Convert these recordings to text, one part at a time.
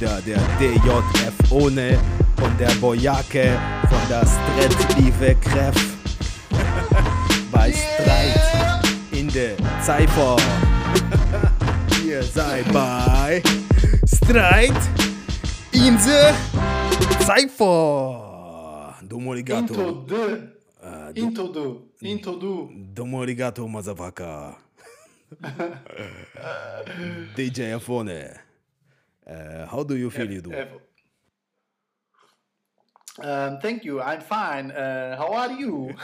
wieder der DJF ohne und der Boyake von der Stretlieve Kreff. Bei Streit in der Cypher. Ihr seid bei Streit in der Cypher. Domo arigato. Into the. Into the. Into the. Domo arigato, motherfucker. DJ Afone. Uh, how do you feel you do? F- Um, thank you. I'm fine. Uh, how are you?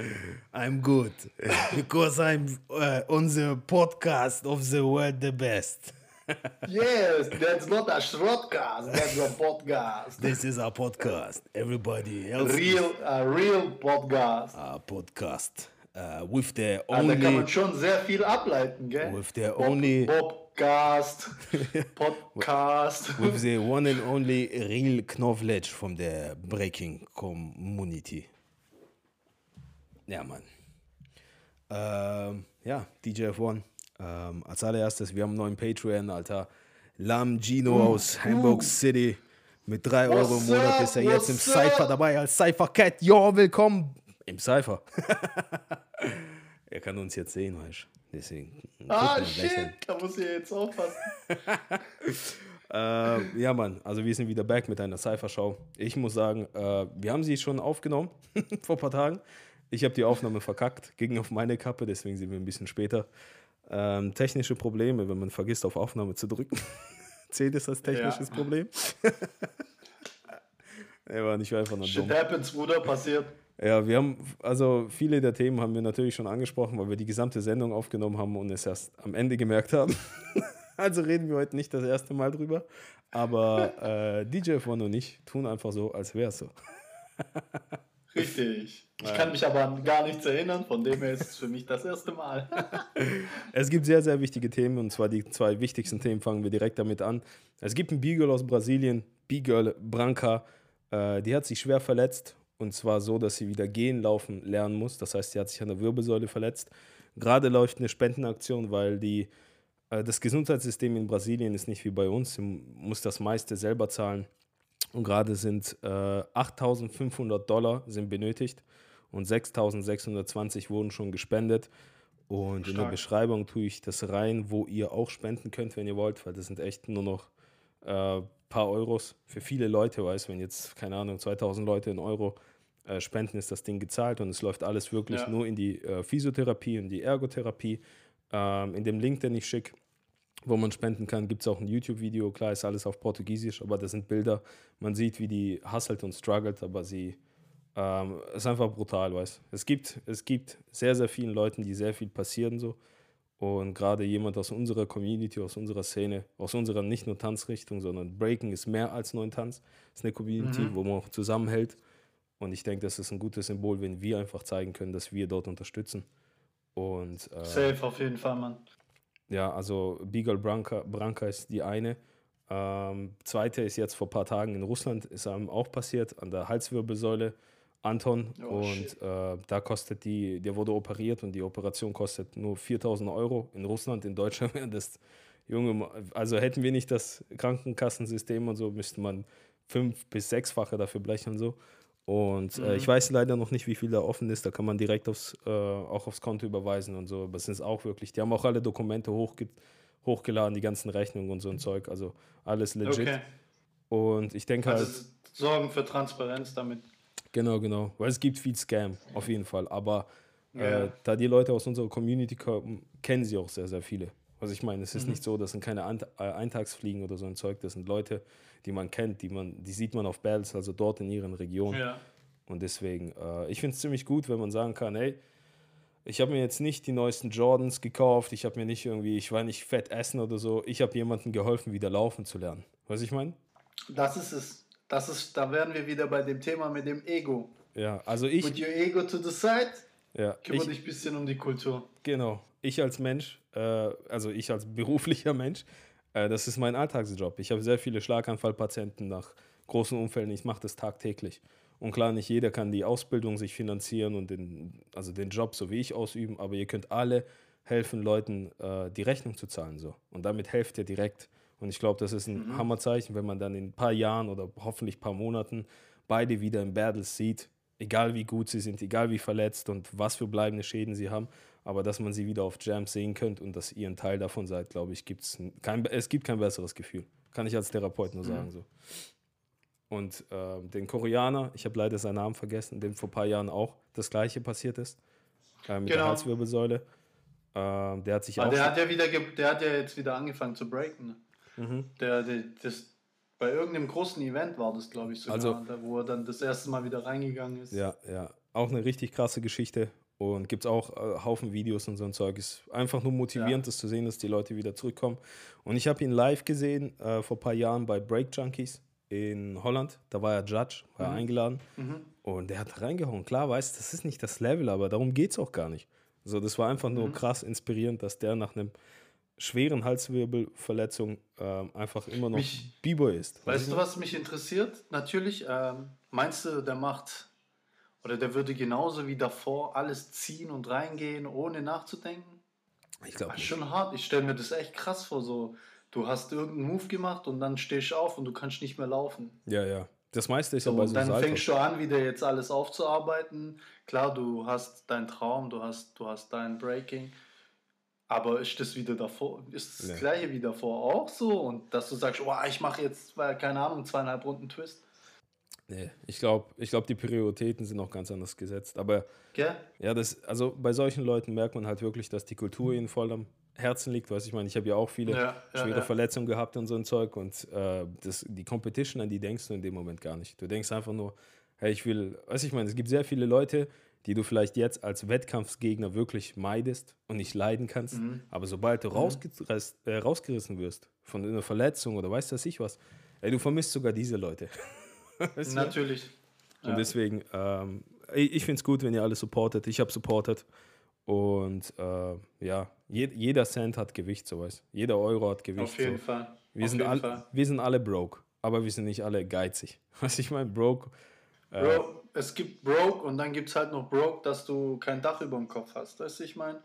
I'm good because I'm uh, on the podcast of the world the best. yes, that's not a shortcast. That's a podcast. This is a podcast. Everybody else Real, a real podcast. a podcast uh, with the Also, da kann man only schon sehr viel ableiten, gell? with the Bob- only Podcast. Podcast. with the one and only real knowledge from the breaking community. Ja, Mann. Ähm, ja, DJ F1. Ähm, als allererstes, wir haben einen neuen Patreon, Alter. Lam Gino aus Hamburg City. Mit 3 Euro im Monat ist er jetzt im Cypher dabei als Cypher Cat. Jo, willkommen im Cypher. er kann uns jetzt sehen, weißt du. Deswegen. Ah, shit. Da muss ich jetzt aufpassen. Äh, ja, Mann, also wir sind wieder back mit einer Cypher-Show. Ich muss sagen, äh, wir haben sie schon aufgenommen vor ein paar Tagen. Ich habe die Aufnahme verkackt, ging auf meine Kappe, deswegen sind wir ein bisschen später. Ähm, technische Probleme, wenn man vergisst, auf Aufnahme zu drücken. Zählt es als technisches Ja. Problem? Er war nicht einfach nur Shit dumm. happens, Bruder, passiert. Ja, wir haben, also viele der Themen haben wir natürlich schon angesprochen, weil wir die gesamte Sendung aufgenommen haben und es erst am Ende gemerkt haben. also reden wir heute nicht das erste Mal drüber. Aber äh, DJ F1 und ich tun einfach so, als wäre es so. Richtig. Ich kann mich aber an gar nichts erinnern, von dem her ist es für mich das erste Mal. Es gibt sehr, sehr wichtige Themen und zwar die zwei wichtigsten Themen fangen wir direkt damit an. Es gibt einen B-Girl aus Brasilien, B-Girl Branca, äh, die hat sich schwer verletzt und zwar so, dass sie wieder gehen, laufen lernen muss. Das heißt, sie hat sich an der Wirbelsäule verletzt. Gerade läuft eine Spendenaktion, weil die, äh, das Gesundheitssystem in Brasilien ist nicht wie bei uns, sie muss das meiste selber zahlen. Und gerade sind äh, 8.500 Dollar sind benötigt und 6.620 wurden schon gespendet. Und in der Stark. Beschreibung tue ich das rein, wo ihr auch spenden könnt, wenn ihr wollt, weil das sind echt nur noch äh, paar Euros für viele Leute, weiß, wenn jetzt, keine Ahnung, 2000 Leute in Euro äh, spenden, ist das Ding gezahlt und es läuft alles wirklich Ja. nur in die äh, Physiotherapie, in die Ergotherapie. Ähm, in dem Link, den ich schicke, wo man spenden kann, gibt es auch ein YouTube-Video. Klar ist alles auf Portugiesisch, aber das sind Bilder. Man sieht, wie die hustelt und struggelt, aber sie ähm, ist einfach brutal, weißt es gibt Es gibt sehr, sehr vielen Leuten, die sehr viel passieren so. Und gerade jemand aus unserer Community, aus unserer Szene, aus unserer nicht nur Tanzrichtung, sondern Breaking ist mehr als nur ein Tanz. Es ist eine Community, wo man auch zusammenhält. Und ich denke, das ist ein gutes Symbol, wenn wir einfach zeigen können, dass wir dort unterstützen. Und äh, Safe auf jeden Fall, Mann. ja, also Beagle Branca, Branca ist die eine. Ähm, zweite ist jetzt vor ein paar Tagen in Russland, ist einem auch passiert, an der Halswirbelsäule. Anton Oh, und äh, da kostet die, der wurde operiert und die Operation kostet nur 4000 Euro. In Russland, in Deutschland wäre das Junge, also hätten wir nicht das Krankenkassensystem und so, müsste man fünf bis sechsfache dafür blechen so. Und äh, ich weiß leider noch nicht, wie viel da offen ist. Da kann man direkt aufs, äh, auch aufs Konto überweisen und so. Aber es ist auch wirklich, die haben auch alle Dokumente hochge hochgeladen, die ganzen Rechnungen und so ein Zeug. Also alles legit. Okay. Und ich denke halt. Also sorgen für Transparenz damit. Genau, genau. Weil es gibt viel Scam, auf jeden Fall. Aber Ja. äh, da die Leute aus unserer Community kommen, kennen sie auch sehr, sehr viele. Also ich meine, es Mhm. ist nicht so, das sind keine Ant äh, Eintagsfliegen oder so ein Zeug. Das sind Leute, die man kennt, die man, die sieht man auf Battles, also dort in ihren Regionen. Ja. Und deswegen, äh, ich finde es ziemlich gut, wenn man sagen kann, hey, ich habe mir jetzt nicht die neuesten Jordans gekauft, ich habe mir nicht irgendwie, ich war nicht fett essen oder so, ich habe jemandem geholfen, wieder laufen zu lernen. Weißt du, ich meine? Das ist es. Das ist, da wären wir wieder bei dem Thema mit dem Ego. Ja, also ich, Put your ego to the side, ja, kümmere ich, dich ein bisschen um die Kultur. Genau. Ich als Mensch, äh, also ich als beruflicher Mensch, äh, das ist mein Alltagsjob. Ich habe sehr viele Schlaganfallpatienten nach großen Unfällen. Ich mache das tagtäglich. Und klar, nicht jeder kann die Ausbildung sich finanzieren und den, also den Job so wie ich ausüben, aber ihr könnt alle helfen Leuten, äh, die Rechnung zu zahlen. So. Und damit helft ihr direkt. Und ich glaube, das ist ein Mhm. Hammerzeichen, wenn man dann in ein paar Jahren oder hoffentlich ein paar Monaten beide wieder im Battles sieht, egal wie gut sie sind, egal wie verletzt und was für bleibende Schäden sie haben, aber dass man sie wieder auf Jams sehen könnt und dass ihr ein Teil davon seid, glaube ich, gibt's ein, kein, es gibt kein besseres Gefühl. Kann ich als Therapeut nur sagen so. Und ähm, den Koreaner, ich habe leider seinen Namen vergessen, dem vor ein paar Jahren auch das gleiche passiert ist, äh, mit der Genau. Halswirbelsäule. Ähm, der hat sich Aber auch. der hat ja wieder, der hat ja jetzt wieder angefangen zu breaken. Mhm. Der, der, das, bei irgendeinem großen Event war das, glaube ich, sogar, Also- da, wo er dann das erste Mal wieder reingegangen ist. Ja, ja. Auch eine richtig krasse Geschichte. Und gibt es auch äh, Haufen Videos und so ein Zeug. Ist einfach nur motivierend, das zu sehen, dass die Leute wieder zurückkommen. Und ich habe ihn live gesehen äh, vor ein paar Jahren bei Break Junkies in Holland. Da war er Judge, war er eingeladen. Und der hat reingehauen. Klar, weißt das ist nicht das Level, aber darum geht es auch gar nicht. So, das war einfach nur krass inspirierend, dass der nach einem schweren Halswirbelverletzung ähm, einfach immer noch B-Boy ist. Weißt du, was mich interessiert? Natürlich, ähm, meinst du, der macht oder der würde genauso wie davor alles ziehen und reingehen, ohne nachzudenken? Ich glaube nicht. schon hart. Ich stelle mir das echt krass vor. So, du hast irgendeinen Move gemacht und dann stehst du auf und du kannst nicht mehr laufen. Ja, ja. Das meiste ist ja So, bei und so dann fängst du an, wieder jetzt alles aufzuarbeiten. Klar, du hast deinen Traum, du hast, du hast dein Breaking. Aber ist das wieder davor, ist das Nee. gleiche wie davor auch so? Und dass du sagst, oh, ich mache jetzt, weil, keine Ahnung, zweieinhalb Runden Twist. Nee, ich glaube, ich glaub, die Prioritäten sind noch ganz anders gesetzt. Aber Gell? ja, das, also bei solchen Leuten merkt man halt wirklich, dass die Kultur ihnen voll am Herzen liegt. Weißt ich meine, ich habe ja auch viele Ja, ja, schwere ja. Verletzungen gehabt und so ein Zeug. Und äh, das, die Competition, an die denkst du in dem Moment gar nicht. Du denkst einfach nur, hey, ich will, weißt du, ich meine, es gibt sehr viele Leute, die du vielleicht jetzt als Wettkampfsgegner wirklich meidest und nicht leiden kannst. Mhm. Aber sobald du rausgeriss, äh, rausgerissen wirst von einer Verletzung oder weißt du was ich was, ey, du vermisst sogar diese Leute. Natürlich. Und Ja. deswegen, ähm, ich, ich finde es gut, wenn ihr alle supportet. Ich habe supportet. Und äh, ja, je, jeder Cent hat Gewicht, so weißt Jeder Euro hat Gewicht. Auf jeden so. Fall. Wir, Auf sind jeden all, Fall. wir sind alle broke, aber wir sind nicht alle geizig. Was ich meine, broke. Äh, Bro, es gibt Broke und dann gibt es halt noch Broke, dass du kein Dach über dem Kopf hast. Weißt du, ich meine,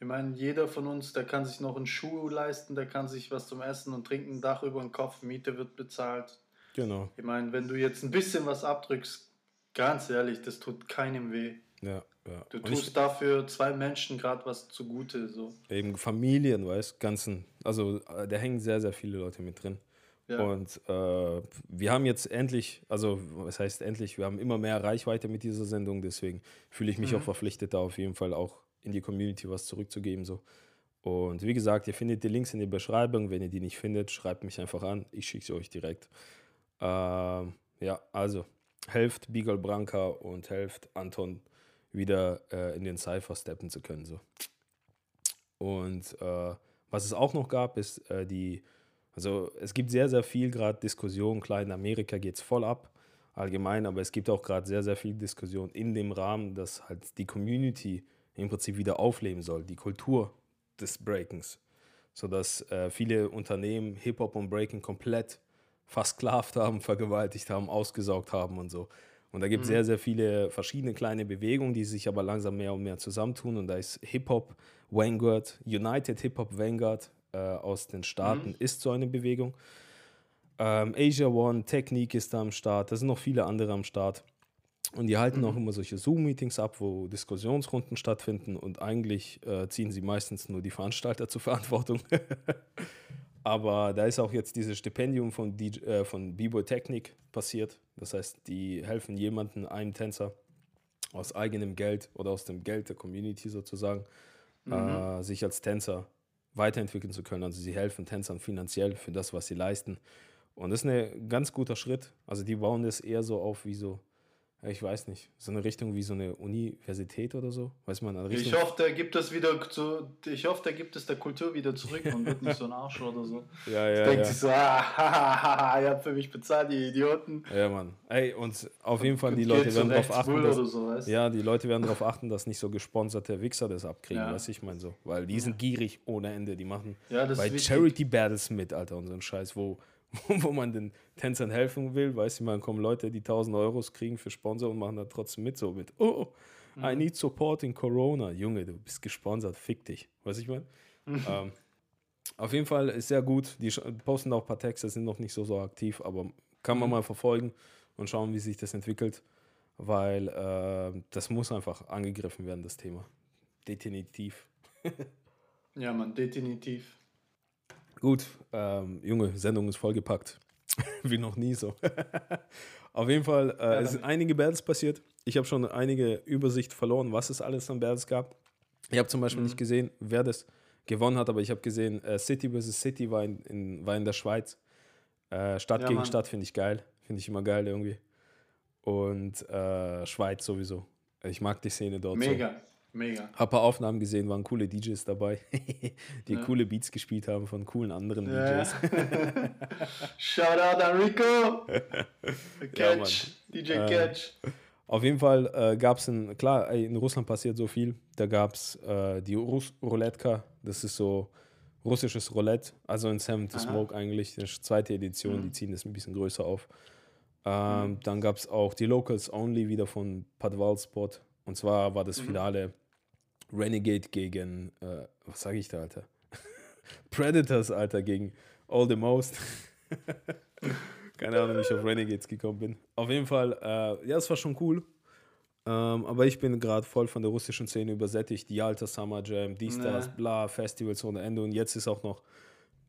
ich meine, jeder von uns, der kann sich noch einen Schuh leisten, der kann sich was zum Essen und Trinken, Dach über dem Kopf, Miete wird bezahlt. genau, Ich meine, wenn du jetzt ein bisschen was abdrückst, ganz ehrlich, das tut keinem weh. ja, ja. Du tust ich, dafür zwei Menschen gerade was zugute. So. eben Familien, weißt ganzen, also äh, da hängen sehr, sehr viele Leute mit drin. Ja. Und äh, wir haben jetzt endlich, also was heißt endlich, wir haben immer mehr Reichweite mit dieser Sendung, deswegen fühle ich mich Mhm. auch verpflichtet, da auf jeden Fall auch in die Community was zurückzugeben. So. Und wie gesagt, ihr findet die Links in der Beschreibung. Wenn ihr die nicht findet, schreibt mich einfach an. Ich schicke sie euch direkt. Ähm, ja, also helft Beagle Branca und helft Anton wieder äh, in den Cypher steppen zu können. So. Und äh, was es auch noch gab, ist äh, die, also es gibt sehr, sehr viel gerade Diskussion. Klar, in Amerika geht es voll ab, allgemein, aber es gibt auch gerade sehr, sehr viel Diskussion in dem Rahmen, dass halt die Community im Prinzip wieder aufleben soll, die Kultur des Breakens. Sodass äh, viele Unternehmen Hip-Hop und Breaking komplett versklavt haben, vergewaltigt haben, ausgesaugt haben und so. Und da gibt es sehr, sehr viele verschiedene kleine Bewegungen, die sich aber langsam mehr und mehr zusammentun. Und da ist Hip-Hop Vanguard, United Hip-Hop Vanguard äh, aus den Staaten ist so eine Bewegung. Ähm, Asia One, Technique ist da am Start, da sind noch viele andere am Start. Und die halten auch immer solche Zoom-Meetings ab, wo Diskussionsrunden stattfinden und eigentlich äh, ziehen sie meistens nur die Veranstalter zur Verantwortung. Aber da ist auch jetzt dieses Stipendium von, DJ, äh, von B-Boy Technik passiert. Das heißt, die helfen jemandem, einem Tänzer, aus eigenem Geld oder aus dem Geld der Community sozusagen, äh, sich als Tänzer weiterentwickeln zu können. Also sie helfen Tänzern finanziell für das, was sie leisten. Und das ist ein ganz guter Schritt. Also die bauen das eher so auf wie so, ich weiß nicht, so eine Richtung wie so eine Universität oder so. Weiß man, eine Richtung. Ich hoffe, der gibt es wieder zu, ich hoffe, der gibt es der Kultur wieder zurück und wird nicht so ein Arsch oder so. ja, ja, Denkt ja. sich so, ah, ihr habt für mich bezahlt, die Idioten. ja, Mann. Ey, und auf jeden Fall, die Leute werden darauf achten, dass, so, weißt du? Ja, die Leute werden darauf achten, dass nicht so gesponserte Wichser das abkriegen, Ja. du, ich meine so. Weil die sind gierig ohne Ende, die machen Ja, bei. Charity Battles mit, Alter, und so ein Scheiß, wo, wo man den Tänzern helfen will, weißt du, man kommen Leute, die 1000 Euros kriegen für Sponsor und machen da trotzdem mit, so mit, oh, Mhm. I need support in Corona. Junge, du bist gesponsert, fick dich. Weiß ich mal? ähm, auf jeden Fall ist sehr gut. Die posten auch ein paar Texte, sind noch nicht so, so aktiv, aber kann man mhm. mal verfolgen und schauen, wie sich das entwickelt, weil äh, das muss einfach angegriffen werden, das Thema. Definitiv. ja, man, definitiv. Gut, ähm, Junge, Sendung ist vollgepackt. wie noch nie so. Auf jeden Fall, äh, ja, es sind einige Battles passiert. Ich habe schon einige Übersicht verloren, was es alles an Battles gab. Ich habe zum Beispiel mhm. nicht gesehen, wer das gewonnen hat, aber ich habe gesehen, äh, City vs. City war in, in, war in der Schweiz. Äh, Stadt ja, gegen Mann. Stadt finde ich geil. Finde ich immer geil irgendwie. Und äh, Schweiz sowieso. Ich mag die Szene dort. Mega, so. Mega. Hab ein paar Aufnahmen gesehen, waren coole DJs dabei, die ja. coole Beats gespielt haben von coolen anderen ja. DJs. Shout out an Rico! Catch, DJ äh, Catch. Auf jeden Fall äh, gab es, klar, in Russland passiert so viel. Da gab es äh, die Rus Rouletka, das ist so russisches Roulette, also in Seven to Smoke eigentlich, das ist zweite Edition, mhm. die ziehen das ein bisschen größer auf. Ähm, mhm. Dann gab es auch die Locals Only wieder von Padval Sport. Und zwar war das mhm. Finale. Renegade gegen, äh, was sage ich da, Alter? Predators, Alter, gegen All the Most. Keine Ahnung, wie ich auf Renegades gekommen bin. Auf jeden Fall, äh, ja, es war schon cool. Ähm, aber ich bin gerade voll von der russischen Szene übersättigt. Die alte Summer Jam, die Stars, nee. bla, Festivals ohne Ende. Und jetzt ist auch noch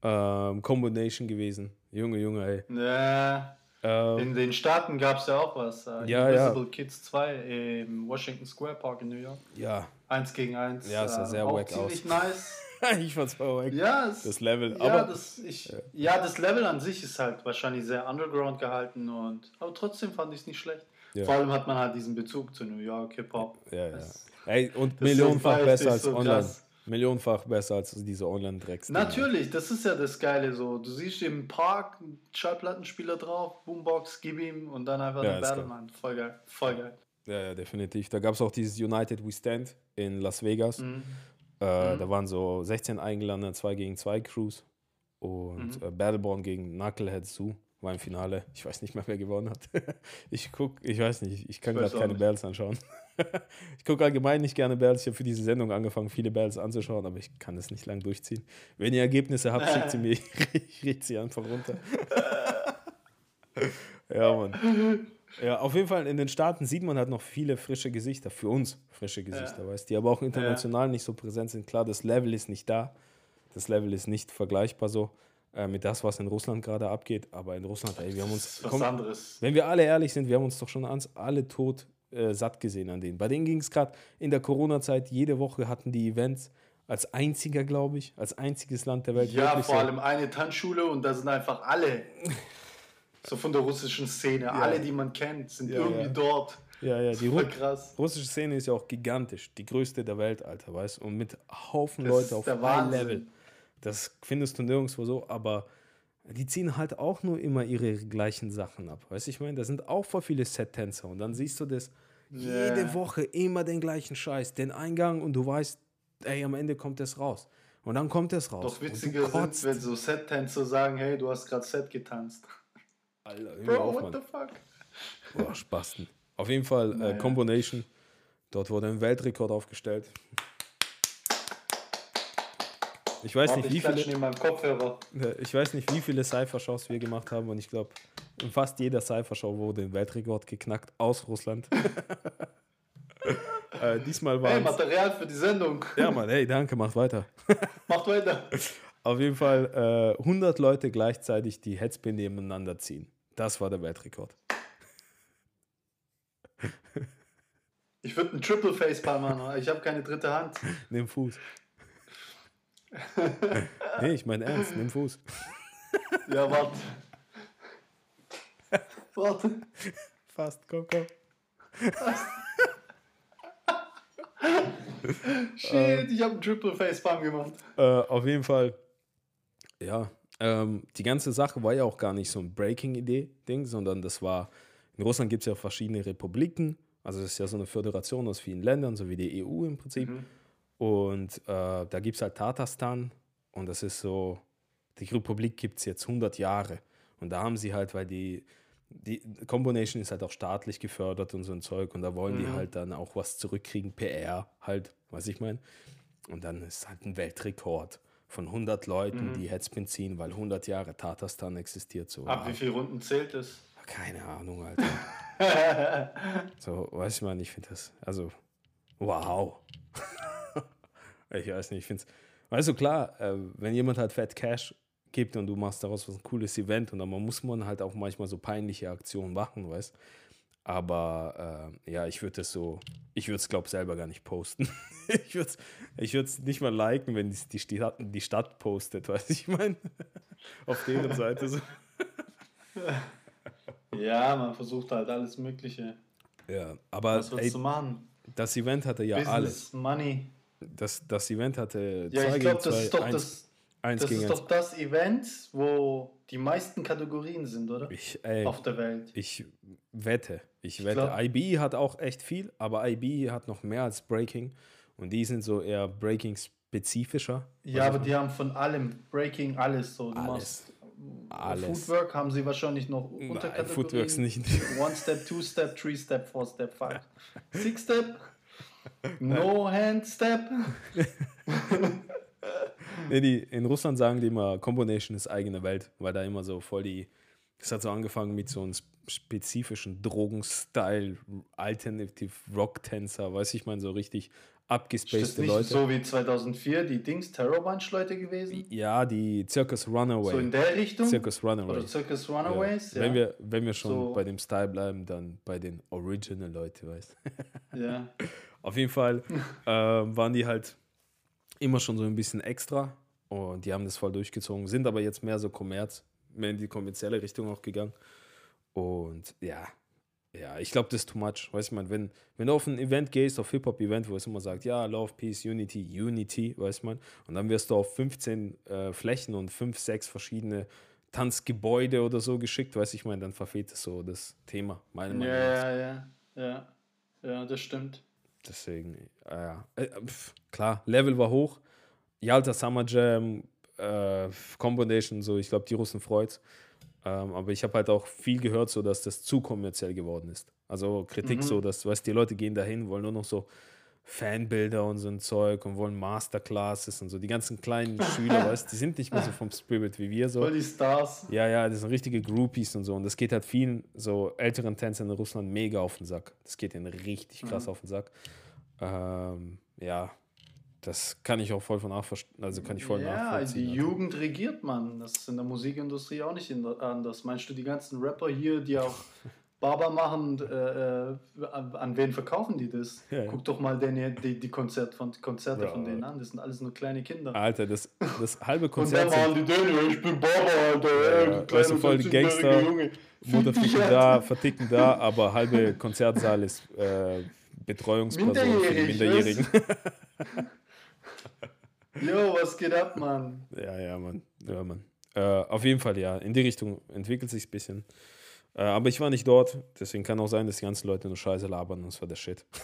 ähm, Combination gewesen. Junge, Junge, ey. Nee. Ähm, in den Staaten gab es ja auch was. Äh, ja, Invisible ja. Kids 2 im Washington Square Park in New York. Ja. Eins gegen eins. Ja, sah äh, sehr wack aus. Ziemlich nice. ich fand's auch wack. Ja, es, das Level. Ja, aber, das, ich, ja. ja. das Level an sich ist halt wahrscheinlich sehr underground gehalten. Und, aber trotzdem fand ich es nicht schlecht. Ja. Vor allem hat man halt diesen Bezug zu New York, Hip-Hop. Ja, ja. Ey, und millionenfach besser als so online. Krass. Millionenfach besser als diese Online-Drecks. Natürlich, das ist ja das Geile so. Du siehst im Park einen Schallplattenspieler drauf, Boombox, gib ihm und dann einfach ja, eine Battle, Mann. Voll geil, voll geil. Ja, ja, definitiv. Da gab es auch dieses United We Stand in Las Vegas. Mhm. Äh, mhm. Da waren so 16 eingeladene 2 gegen 2 Crews und mhm. äh, Battleborn gegen Knucklehead Zoo war im Finale. Ich weiß nicht mehr, wer gewonnen hat. ich gucke, ich weiß nicht, ich kann gerade keine Battles anschauen. ich gucke allgemein nicht gerne Battles. Ich habe für diese Sendung angefangen, viele Battles anzuschauen, aber ich kann das nicht lang durchziehen. Wenn ihr Ergebnisse habt, schickt sie mir. ich richte sie einfach runter. ja, Mann. Ja, auf jeden Fall in den Staaten sieht man halt noch viele frische Gesichter, für uns frische Gesichter, ja. weißt die aber auch international ja. nicht so präsent sind. Klar, das Level ist nicht da. Das Level ist nicht vergleichbar so äh, mit das, was in Russland gerade abgeht. Aber in Russland, ey, wir haben uns. Was komm, anderes. Wenn wir alle ehrlich sind, wir haben uns doch schon ans alle tot äh, satt gesehen an denen. Bei denen ging es gerade in der Corona-Zeit, jede Woche hatten die Events als einziger, glaube ich, als einziges Land der Welt. Ja, vor allem eine Tanzschule und da sind einfach alle, so von der russischen Szene, ja. alle, die man kennt, sind ja, irgendwie ja. dort. Ja, ja, die Ru krass. russische Szene ist ja auch gigantisch, die größte der Welt, Alter, weißt du? Und mit Haufen Leute auf High Level. Das findest du nirgendwo so, aber die ziehen halt auch nur immer ihre gleichen Sachen ab. Weißt du, ich meine, da sind auch voll viele Set-Tänzer und dann siehst du das yeah. jede Woche immer den gleichen Scheiß, den Eingang und du weißt, ey, am Ende kommt das raus. Und dann kommt es raus. Doch witziger sind, wenn so Set-Tänzer sagen, hey, du hast gerade Set getanzt. Alter, Bro, auf, what the fuck? Boah, Spasten. Auf jeden Fall äh, Combination. Dort wurde ein Weltrekord aufgestellt. Ich weiß, nicht, wie viele, ich weiß nicht, wie viele Cypher-Shows wir gemacht haben und ich glaube, in fast jeder Cypher-Show wurde ein Weltrekord geknackt aus Russland. äh, diesmal war. Hey, Material für die Sendung. Ja, Mann, hey, danke, macht weiter. macht weiter. Auf jeden Fall äh, 100 Leute gleichzeitig die Headspin nebeneinander ziehen. Das war der Weltrekord. Ich würde einen Triple Facepalm machen, ich habe keine dritte Hand. Nimm Fuß. Nee, ich meine ernst, nimm Fuß. ja, warte. Warte. Fast, komm, komm. Shit, ich habe einen Triple Facepalm gemacht. Äh, auf jeden Fall, ja, ähm, die ganze Sache war ja auch gar nicht so ein Breaking-Idee-Ding, sondern das war, in Russland gibt es ja verschiedene Republiken, also es ist ja so eine Föderation aus vielen Ländern, so wie die EU im Prinzip. Mhm. Und äh, da gibt es halt Tatarstan und das ist so, die Republik gibt es jetzt 100 Jahre. Und da haben sie halt, weil die die Combination ist halt auch staatlich gefördert und so ein Zeug und da wollen die Mhm. halt dann auch was zurückkriegen, PR halt, was ich meine. Und dann ist halt ein Weltrekord von 100 Leuten, Mhm. die Headspin ziehen, weil 100 Jahre Tatarstan existiert. So, Ab wie viele Runden zählt es? Keine Ahnung, Alter. so, weiß ich mal, ich finde das, also, wow. Ich weiß nicht, ich finde es, weißt du, klar, äh, wenn jemand halt Fat Cash gibt und du machst daraus was ein cooles Event und dann muss man halt auch manchmal so peinliche Aktionen machen, weißt aber äh, ja, ich würde es so, ich würde es, glaube selber gar nicht posten. ich würde es ich würd's nicht mal liken, wenn die, die, Stadt, die Stadt postet, weißt du, ich meine, auf deren Seite so. Ja, man versucht halt alles Mögliche. Ja, aber Was willst ey, du machen? das Event hatte ja Business, alles. Money. Das, das Event hatte Ja, 2 ich gegen glaube, das 2, ist doch 1, das, 1 das, ist 1. doch das Event, wo die meisten Kategorien sind, oder? Ich, ey, Auf der Welt. ich wette, ich wette. glaub- IB hat auch echt viel, aber IB hat noch mehr als Breaking und die sind so eher Breaking-spezifischer. Ja, aber die haben von allem, Breaking, alles so. Du Alles. Alles. Footwork haben sie wahrscheinlich noch Nein, Unterkategorien. Footworks nicht. One Step, Two Step, Three Step, Four Step, Five, Six Step, No Hand Step. Nee, die, in Russland sagen die immer, Combination ist eigene Welt, weil da immer so voll die. Es hat so angefangen mit so einem sp- spezifischen Drogenstyle, Alternative Rock-Tänzer, weiß ich mal, so richtig abgespacede nicht Leute. so wie 2004 die Dings Terror Bunch Leute gewesen? Ja, die Circus Runaway. So in der Richtung? Circus Runaway. Oder Circus Ja. Runaways? Ja. Wenn, wir, wenn wir schon So. bei dem Style bleiben, dann bei den Original-Leute, weißt ja. Auf jeden Fall ähm, waren die halt immer schon so ein bisschen extra und die haben das voll durchgezogen, sind aber jetzt mehr so Kommerz, mehr in die kommerzielle Richtung auch gegangen. Und ja, ja, ich glaube, das ist too much. Weißt du, man, wenn, wenn du auf ein Event gehst, auf Hip-Hop-Event, wo es immer sagt, ja, Love, Peace, Unity, Unity, weiß man, und dann wirst du auf 15 äh, Flächen und 5, 6 verschiedene Tanzgebäude oder so geschickt, weiß ich meine, dann verfehlt es so das Thema, meine Ja, Meinung nach. ja, ja, ja. Ja, das stimmt. Deswegen, äh, ja. Äh, pf, klar, Level war hoch. Yalta Summer Jam, äh, Combination, so, ich glaube, die Russen freut's. Ähm, aber ich habe halt auch viel gehört, so dass das zu kommerziell geworden ist. Also Kritik Mhm. so, dass, weißt die Leute gehen dahin, wollen nur noch so Fanbilder und so ein Zeug und wollen Masterclasses und so. Die ganzen kleinen Schüler, weißt die sind nicht mehr so vom Spirit wie wir so. Voll die Stars. Ja, ja, das sind richtige Groupies und so. Und das geht halt vielen so älteren Tänzern in Russland mega auf den Sack. Das geht ihnen richtig krass Mhm. auf den Sack. Ähm, ja, das kann ich auch voll von nachverstehen. Also kann ich voll ja, nachvollziehen. die Alter. Jugend regiert man. Das ist in der Musikindustrie auch nicht anders. Meinst du, die ganzen Rapper hier, die auch Barber machen, äh, äh, an, wen verkaufen die das? Ja. Guck doch mal den, die, die Konzert von, Konzerte Bro. von denen an. Das sind alles nur kleine Kinder. Alter, das, das halbe Und dann Konzert waren die den, ich bin Barber, Alter. Ja, ja. Weißt du, voll die 14-jähriger Gangster, Junge. Mutter Fick dich, ficken Alter. da, verticken da, aber halbe Konzertsaal ist äh, Betreuungsperson für die Minderjährig, Minderjährigen. Jo, was geht ab, Mann? Ja, ja, Mann. Ja, Mann. Äh, auf jeden Fall, ja. In die Richtung entwickelt sich ein bisschen. Äh, aber ich war nicht dort, deswegen kann auch sein, dass die ganzen Leute nur Scheiße labern und das war der Shit.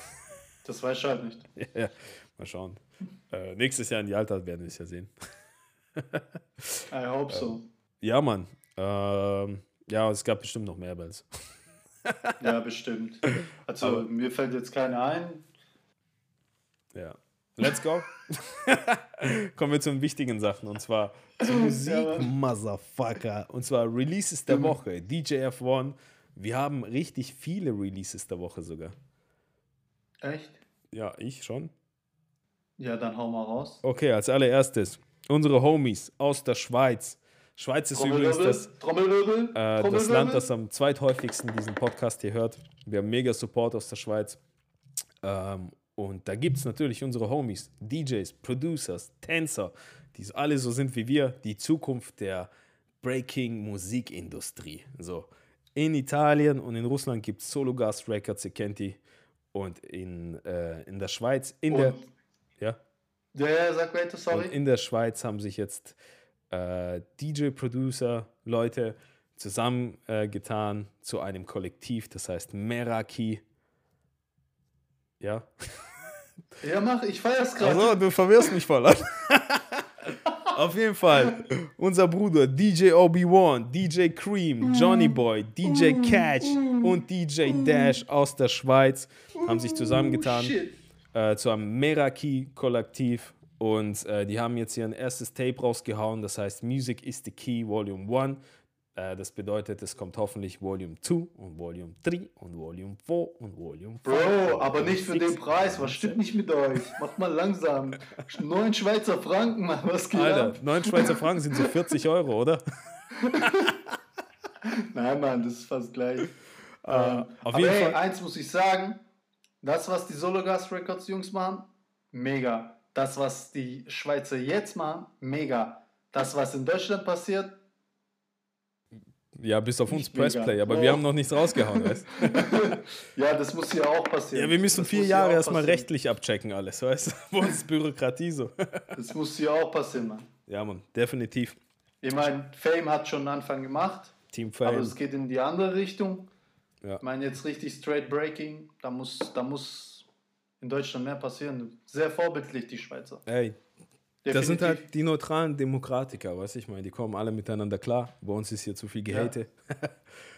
Das weiß ich halt nicht. ja, mal schauen. Äh, nächstes Jahr in die Alter werden wir es ja sehen. I hope so. Ja, Mann. Ähm, ja, es gab bestimmt noch mehr Bells. Ja, bestimmt. Also, Aber- mir fällt jetzt keiner ein. Ja. Let's go. Kommen wir zu den wichtigen Sachen und zwar zu Musik, Ja. Motherfucker. Und zwar Releases der Woche. DJ F1. Wir haben richtig viele Releases der Woche sogar. Echt? Ja, ich schon. Ja, dann hau mal raus. Okay, als allererstes unsere Homies aus der Schweiz. Schweiz ist übrigens das, äh, das. Land, das am zweithäufigsten diesen Podcast hier hört. Wir haben mega Support aus der Schweiz. Ähm, und da gibt es natürlich unsere Homies, DJs, Producers, Tänzer, die alle so sind wie wir, die Zukunft der Breaking-Musikindustrie. So. In Italien und in Russland gibt es Sologas Records, ihr kennt die. Und in, äh, in der Schweiz, in der. Und- Ja. Ja, ja, sag weiter, Und sorry. in der Schweiz haben sich jetzt äh, DJ-Producer, Leute zusammengetan äh, zu einem Kollektiv, das heißt Meraki. Ja. Ja, mach, ich feier's gerade. Also, du verwirrst mich voll. Auf jeden Fall, unser Bruder DJ Obi-Wan, DJ Cream, Johnny Boy, DJ Catch und DJ Dash aus der Schweiz haben sich zusammengetan äh, zu einem Meraki-Kollektiv. Und äh, die haben jetzt hier ein erstes Tape rausgehauen, das heißt Music is the Key Volume 1. Äh, das bedeutet, es kommt hoffentlich Volume 2 und Volume 3 und Volume 4 und Volume 5. Bro, aber nicht für den Preis. Was stimmt nicht mit euch? Macht mal langsam. Neun Schweizer Franken, Mann. Was geht Alter, ab? 9 Schweizer Franken sind so 40 Euro, oder? Nein, Mann, das ist fast gleich. ähm, auf aber jeden ey, Fall. eins muss ich sagen. Das, was die Sologas Records Jungs machen, mega. Das, was die Schweizer jetzt machen, mega. Das, was in Deutschland passiert, Ja, bis auf uns. Pressplay, aber Oh. wir haben noch nichts rausgehauen, weißt ja, das muss hier auch passieren. Ja, wir müssen Das vier Jahre erstmal rechtlich abchecken, alles, weißt du? Wo ist Bürokratie so? Das muss hier auch passieren, Mann. ja, Mann, definitiv. Ich meine, Fame hat schon einen Anfang gemacht. Team Aber Fame. es geht in die andere Richtung. Ja. Ich meine, jetzt richtig Straight Breaking, da muss, da muss in Deutschland mehr passieren. Sehr vorbildlich, die Schweizer. Ey, das sind Definitiv. halt die neutralen Demokratiker, weißt du? Ich meine, die kommen alle miteinander klar. Bei uns ist hier zu viel Gehate.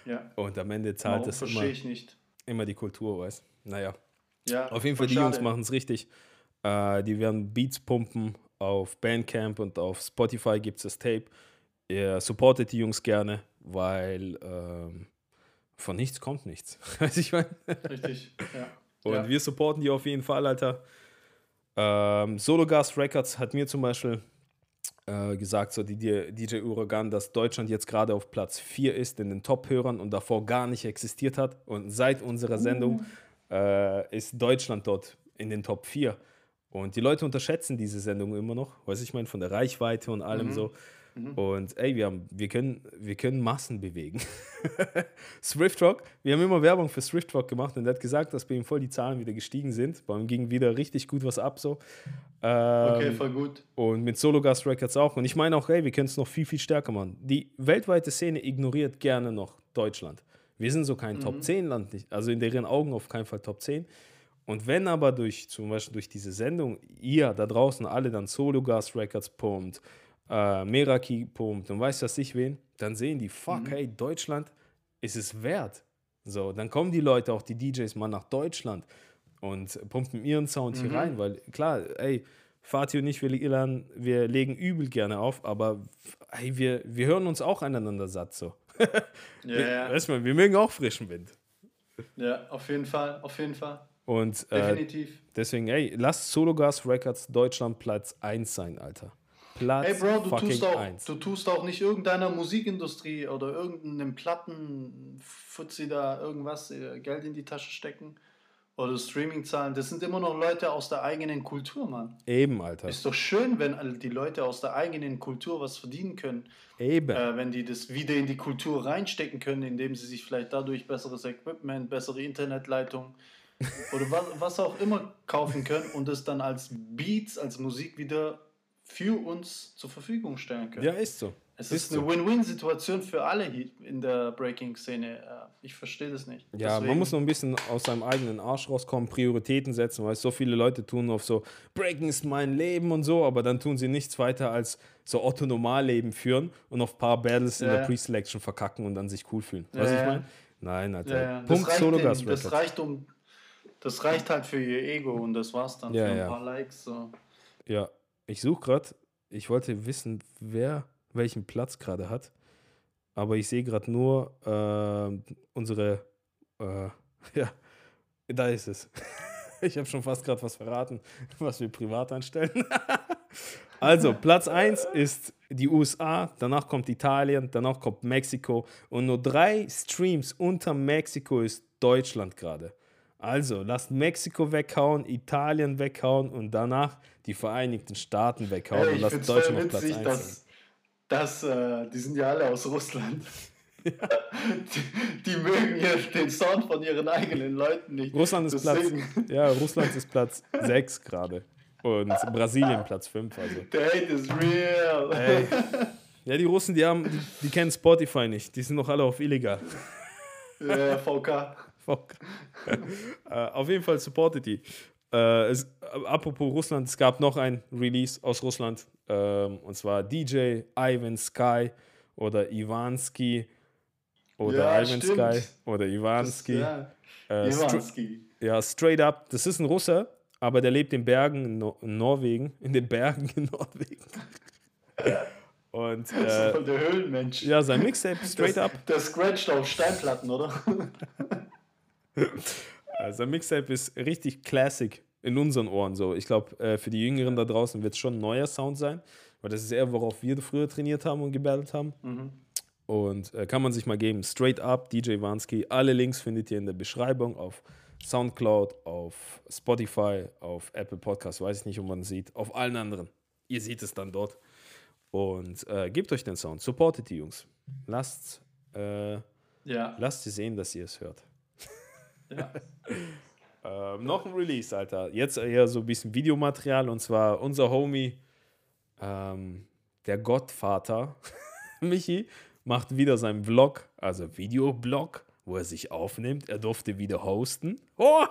Ja, Und am Ende zahlt Warum das immer, verstehe ich nicht. immer die Kultur, weißt du? Naja. Ja, Auf jeden Fall, die Jungs schade. machen es richtig. Äh, die werden Beats pumpen auf Bandcamp und auf Spotify gibt es das Tape. Ihr supportet die Jungs gerne, weil ähm, von nichts kommt nichts. Weiß ich meine? Richtig, ja. Und ja. wir supporten die auf jeden Fall, Alter. Ähm, Sologas Records hat mir zum Beispiel äh, gesagt, so die, die DJ Uragan, dass Deutschland jetzt gerade auf Platz 4 ist in den Top-Hörern und davor gar nicht existiert hat. Und seit unserer Sendung äh, ist Deutschland dort in den Top 4. Und die Leute unterschätzen diese Sendung immer noch, weiß ich meine, von der Reichweite und allem so. Und ey, wir, haben, wir, können, wir können Massen bewegen. Swift Rock, wir haben immer Werbung für Swift Rock gemacht und der hat gesagt, dass bei ihm voll die Zahlen wieder gestiegen sind. Bei ihm ging wieder richtig gut was ab so. Ähm, Okay, voll gut. und mit Sologas Records auch. Und ich meine auch, ey, wir können es noch viel, viel stärker machen. Die weltweite Szene ignoriert gerne noch Deutschland. Wir sind so kein Top 10 Land, nicht, also in deren Augen auf keinen Fall Top 10. Und wenn aber durch zum Beispiel durch diese Sendung ihr da draußen alle dann Sologas Records pumpt, äh, Meraki pumpt und weiß was ich wen, dann sehen die, fuck, hey, Deutschland ist es wert. So, dann kommen die Leute, auch die DJs, mal nach Deutschland und pumpen ihren Sound hier rein, weil klar, ey, Fatih und ich, wir, lernen, wir legen übel gerne auf, aber ey, wir, wir hören uns auch aneinander satt so. Ja, ja, Weißt du, wir mögen auch frischen Wind. ja, auf jeden Fall, auf jeden Fall. Und äh, Definitiv. deswegen, ey, lass Sologas Records Deutschland Platz 1 sein, Alter. Platz Ey Bro, du tust, auch, 1. du tust auch nicht irgendeiner Musikindustrie oder irgendeinem Plattenfutzi da irgendwas äh, Geld in die Tasche stecken oder Streaming zahlen. Das sind immer noch Leute aus der eigenen Kultur, Mann. Eben, Alter. Ist doch schön, wenn die Leute aus der eigenen Kultur was verdienen können. Eben. Äh, wenn die das wieder in die Kultur reinstecken können, indem sie sich vielleicht dadurch besseres Equipment, bessere Internetleitung oder was, was auch immer kaufen können und es dann als Beats, als Musik wieder für uns zur Verfügung stellen können. ja, ist so. es ist ist eine Win-Win-Situation für alle in der Breaking-Szene. Äh, Ich verstehe das nicht. Ja, man Deswegen- muss noch ein bisschen aus seinem eigenen Arsch rauskommen, Prioritäten setzen, weil so viele Leute tun auf so, Breaking ist mein Leben und so, aber dann tun sie nichts weiter als so Otto-Normalleben führen und auf ein paar Battles in Ja. der Pre-Selection verkacken und dann sich cool fühlen. Weißt du, Ja, ich ja. meine? Nein, Alter. Ja, Punkt reicht Sologas denen, das reicht um. Das reicht halt für ihr Ego und das war's dann. Ja, für ein paar Likes. So. Ja, ich suche gerade, ich wollte wissen, wer welchen Platz gerade hat, aber ich sehe gerade nur äh, unsere, äh, ja, da ist es. Ich habe schon fast gerade was verraten, was wir privat anstellen. Also, Platz 1 ist die USA, danach kommt Italien, danach kommt Mexiko und nur drei Streams unter Mexiko ist Deutschland gerade. Also, lasst Mexiko weghauen, Italien weghauen und danach die Vereinigten Staaten weghauen Ey, und lasst Deutschland auf Platz witzig, 1 dass, dass äh, die sind ja alle aus Russland. die, die mögen ja den Sound von ihren eigenen Leuten nicht. Russland ist Platz, ja, Russland ist Platz 6 gerade und Brasilien Platz 5. Also. Der Hate is real. Ey. Ja, die Russen, die, haben, die, die kennen Spotify nicht, die sind noch alle auf illegal. Äh, VK. Fuck. äh, auf jeden Fall supportet die. Äh, es, apropos Russland, es gab noch ein Release aus Russland. Ähm, und zwar DJ Ivan Sky oder Ivanski oder Ja, Ivan stimmt. Sky oder Ivanski. Ja, Äh, stra- Iwanski. ja, straight up. Das ist ein Russer, aber der lebt in Bergen in, no in Norwegen. In den Bergen in Norwegen. Und Das ist äh, voll der Höhlenmensch. ja, sein Mixtape straight das, up. Der scratcht auf Steinplatten, oder? Sein Mixtape ist richtig classic in unseren Ohren so. Ich glaube, äh, für die Jüngeren da draußen wird es schon ein neuer Sound sein, weil das ist eher, worauf wir früher trainiert haben und gebattelt haben. Und äh, kann man sich mal geben. Straight up, DJ Vansky. Alle Links findet ihr in der Beschreibung auf Soundcloud, auf Spotify, auf Apple Podcasts, weiß ich nicht, ob man es sieht, auf allen anderen. Ihr seht es dann dort. Und äh, gebt euch den Sound, supportet die Jungs. Lasst, äh, Ja. lasst sie sehen, dass ihr es hört. Ja. Ähm, noch ein Release, Alter. Jetzt eher so ein bisschen Videomaterial und zwar unser Homie, ähm, der Gottvater, Michi, macht wieder seinen Vlog, also Videoblog, wo er sich aufnimmt. Er durfte wieder hosten. Oh!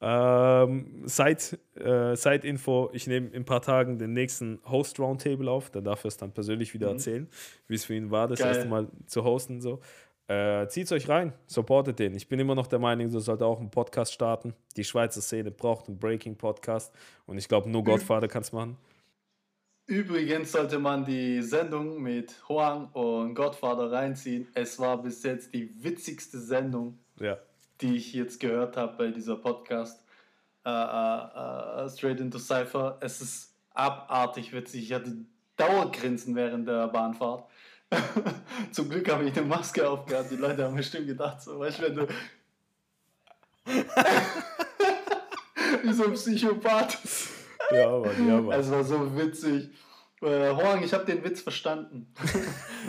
Ähm, Side, äh, Side-Info, ich nehme in ein paar Tagen den nächsten Host-Roundtable auf. Da darf er es dann persönlich wieder erzählen, wie es für ihn war, das Geil. erste Mal zu hosten. So. Äh, zieht's euch rein, supportet den. Ich bin immer noch der Meinung, du sollte auch einen Podcast starten. Die Schweizer Szene braucht einen Breaking-Podcast und ich glaube, nur Godfather kann es machen. Übrigens sollte man die Sendung mit Huang und Godfather reinziehen. Es war bis jetzt die witzigste Sendung, Ja. die ich jetzt gehört habe bei dieser Podcast. Äh, äh, äh, Straight into Cypher. Es ist abartig witzig. Ich hatte Dauergrinsen während der Bahnfahrt. Zum Glück habe ich eine Maske aufgehabt. Die Leute haben bestimmt gedacht, so, weißt du, wenn du. Wie so ein Psychopath. Ja, Mann, ja, Mann. Es war so witzig. Äh, Horn, ich habe den Witz verstanden.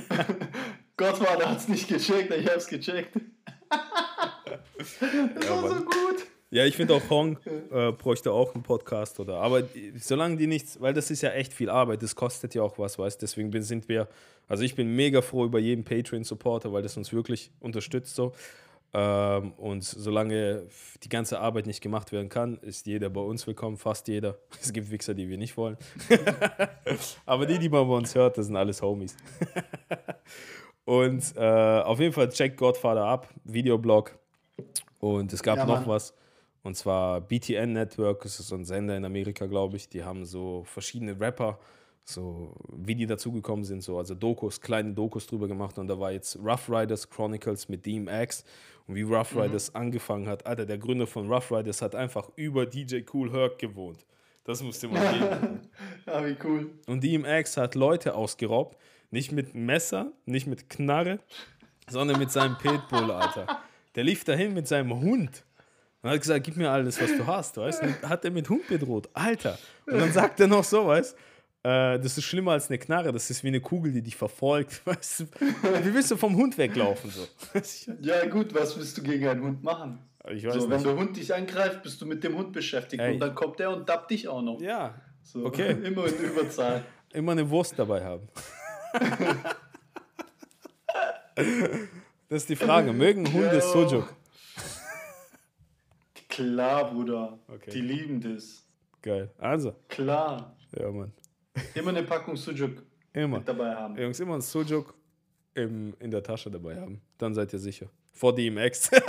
Gottvater hat es nicht gecheckt, ich habe es gecheckt. das Ja, war so Mann. gut. Ja, ich finde auch Hong äh, bräuchte auch einen Podcast oder. Aber solange die nichts, weil das ist ja echt viel Arbeit, das kostet ja auch was, weißt Deswegen bin, sind wir, also ich bin mega froh über jeden Patreon-Supporter, weil das uns wirklich unterstützt so. Ähm, und solange die ganze Arbeit nicht gemacht werden kann, ist jeder bei uns willkommen, fast jeder. Es gibt Wichser, die wir nicht wollen. Aber die, die man bei uns hört, das sind alles Homies. und äh, auf jeden Fall check Godfather ab, Videoblog. Und es gab Ja, noch was. Und zwar BTN Network, das ist so ein Sender in Amerika, glaube ich. Die haben so verschiedene Rapper, so wie die dazugekommen sind, so also Dokus, kleine Dokus drüber gemacht. Und da war jetzt Rough Riders Chronicles mit DMX. Und wie Rough Riders angefangen hat, Alter, der Gründer von Rough Riders hat einfach über DJ Cool Herc gewohnt. Das musste man geben. Ja, wie cool. Und DMX hat Leute ausgeraubt, nicht mit Messer, nicht mit Knarre, sondern mit seinem Pitbull, Alter. Der lief dahin mit seinem Hund und hat gesagt, gib mir alles, was du hast, weißt du? Und Hat er mit Hund bedroht, Alter. Und dann sagt er noch so, weißt äh, das ist schlimmer als eine Knarre, das ist wie eine Kugel, die dich verfolgt, weißt du? Wie willst du vom Hund weglaufen, so? Ja, gut, was willst du gegen einen Hund machen? So, wenn der Hund dich angreift, bist du mit dem Hund beschäftigt Ey. und dann kommt der und dappt dich auch noch. Ja, So, okay. Immer in Überzahl. immer eine Wurst dabei haben. Das ist die Frage. Mögen Hunde Ja. Sujuk? Klar, Bruder. Okay. Die lieben das. Geil. Also, Klar. ja, Mann. Immer eine Packung Sujuk Immer. mit dabei haben. Jungs, immer ein Sujuk im, in der Tasche dabei haben. Dann seid ihr sicher. Vor DMX.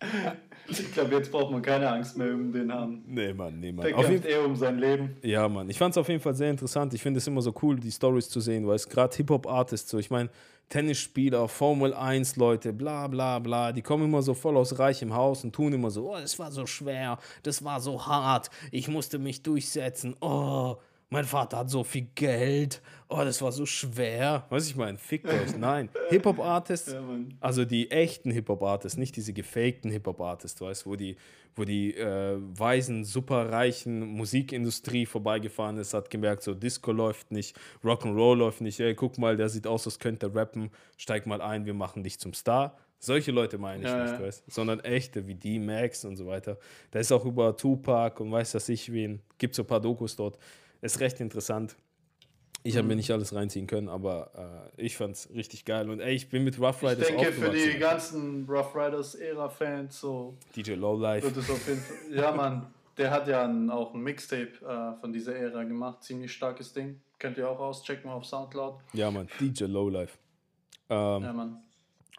Ich glaube, jetzt braucht man keine Angst mehr um den haben. nee, Mann, nee, Mann. Der jeden, kämpft eher um sein Leben. ja, Mann. Ich fand es auf jeden Fall sehr interessant. Ich finde es immer so cool, die Stories zu sehen, weil es gerade Hip-Hop-Artists so, ich meine, Tennisspieler, Formel 1 Leute, bla bla bla, die kommen immer so voll aus reichem Haus und tun immer so, oh, das war so schwer, das war so hart, ich musste mich durchsetzen, oh, mein Vater hat so viel Geld, oh, das war so schwer. Was ich meine, fickt euch, nein. Hip-Hop-Artists, Ja, also die echten Hip-Hop-Artists, nicht diese gefakten Hip-Hop-Artists, weißt du, wo die, wo die äh, weisen, superreichen Musikindustrie vorbeigefahren ist, hat gemerkt, so Disco läuft nicht, Rock'n'Roll läuft nicht, ey, guck mal, der sieht aus, als könnte er rappen, steig mal ein, wir machen dich zum Star. Solche Leute meine ich Ja, nicht, ja. weißt du, sondern echte, wie D-Max und so weiter. Da ist auch über Tupac und weiß das ich wen, gibt so ein paar Dokus dort. Ist recht interessant. Ich Mhm. habe mir nicht alles reinziehen können, aber äh, ich fand es richtig geil. Und ey, ich bin mit Rough Ich Riders denke, für die ganzen Rough Riders Ära-Fans so DJ Lowlife. wird es auf jeden Fall. Ja, Mann. der hat ja ein, auch ein Mixtape äh, von dieser Ära gemacht. Ziemlich starkes Ding. Könnt ihr auch auschecken auf Soundcloud. Ja, Mann. DJ Lowlife. Ähm, Ja, Mann.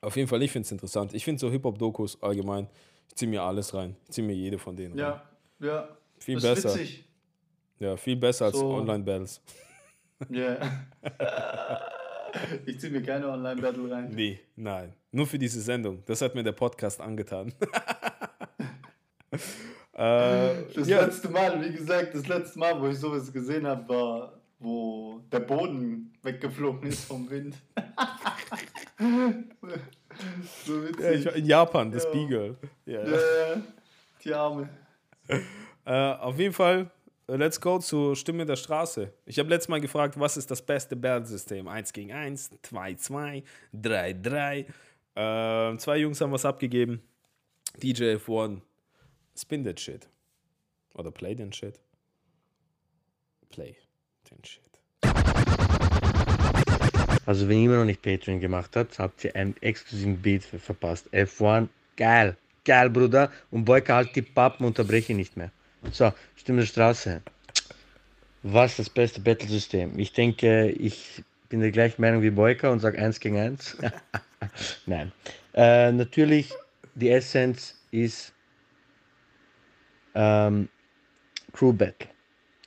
Auf jeden Fall, ich finde es interessant. Ich finde so Hip-Hop-Dokus allgemein, ich ziehe mir alles rein. Ich ziehe mir jede von denen rein. Ja, ja. Viel ist besser. witzig. Ja, viel besser als So. Online-Battles. Ja. ich ziehe mir keine Online-Battle rein. Nee, nein. Nur für diese Sendung. Das hat mir der Podcast angetan. äh, Das ja, letzte Mal, wie gesagt, das letzte Mal, wo ich sowas gesehen habe, war, wo der Boden weggeflogen ist vom Wind. so witzig. ja, in Japan, das Ja. Beagle. Ja. Ja, die Arme. Äh, auf jeden Fall, let's go zur Stimme der Straße. Ich habe letztes Mal gefragt, was ist das beste Battle-System? 1 gegen 1, 2, 2, 3, 3. Äh, zwei Jungs haben was abgegeben. DJ F1, spin that shit. Oder play den shit. Play den shit. Also wenn immer noch nicht Patreon gemacht habt, habt ihr einen exklusiven Beat ver- verpasst. F1, geil. Geil, Bruder. Und Boyka, halt die Pappen, unterbreche nicht mehr. So, Stimme der Straße. Was das beste Battle-System? Ich denke, ich bin der gleichen Meinung wie Boyka und sage 1 gegen 1. Nein. Äh, natürlich, die Essenz ist ähm, Crew Battle.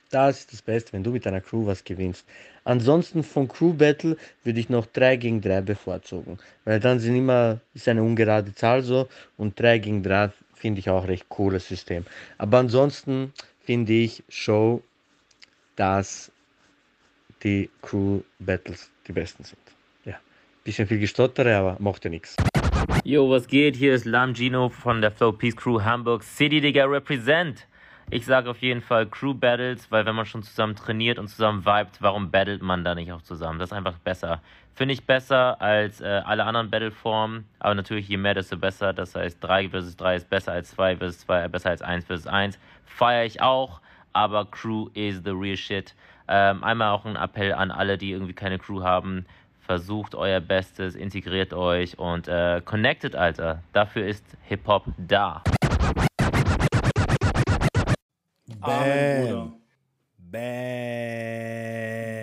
Das ist das Beste, wenn du mit deiner Crew was gewinnst. Ansonsten von Crew Battle würde ich noch 3 gegen 3 bevorzugen. Weil dann sind immer, ist eine ungerade Zahl so und 3 gegen 3 finde ich auch recht cooles System. Aber ansonsten finde ich Show, dass die Crew Battles die besten sind. Ja, bisschen viel gestottere, aber macht ja nichts. Yo, was geht? Hier ist Lamgino von der Flow Peace Crew Hamburg City, Digga, represent. Ich sage auf jeden Fall Crew Battles, weil wenn man schon zusammen trainiert und zusammen vibet, warum battlet man da nicht auch zusammen? Das ist einfach besser. Finde ich besser als äh, alle anderen Battle-Formen, aber natürlich je mehr, desto besser. Das heißt, 3 vs 3 ist besser als 2 vs 2, besser als 1 vs 1. Feiere ich auch, aber Crew is the real shit. Ähm, einmal auch ein Appell an alle, die irgendwie keine Crew haben. Versucht euer Bestes, integriert euch und äh, connected, Alter. Dafür ist Hip-Hop da. Bruder. Bam.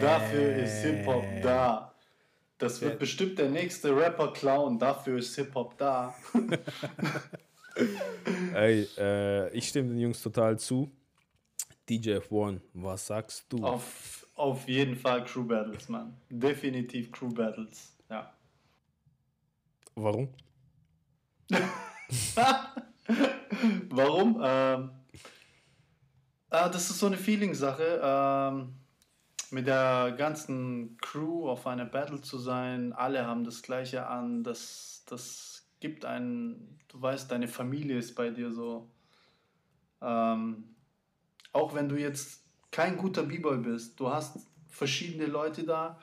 Dafür ist Hip-Hop da. Das wird Ja. bestimmt der nächste Rapper-Clown. Dafür ist Hip-Hop da. Ey, äh, ich stimme den Jungs total zu. DJ F1, was sagst du? Auf, auf jeden Fall Crew Battles, Mann. Definitiv Crew Battles. Ja. Warum? Warum? Ähm, ah, das ist so eine Feeling-Sache. Ähm, mit der ganzen Crew auf einer Battle zu sein, alle haben das Gleiche an. Das, das gibt einen, du weißt, deine Familie ist bei dir so. Ähm, auch wenn du jetzt kein guter B-Boy bist, du hast verschiedene Leute da,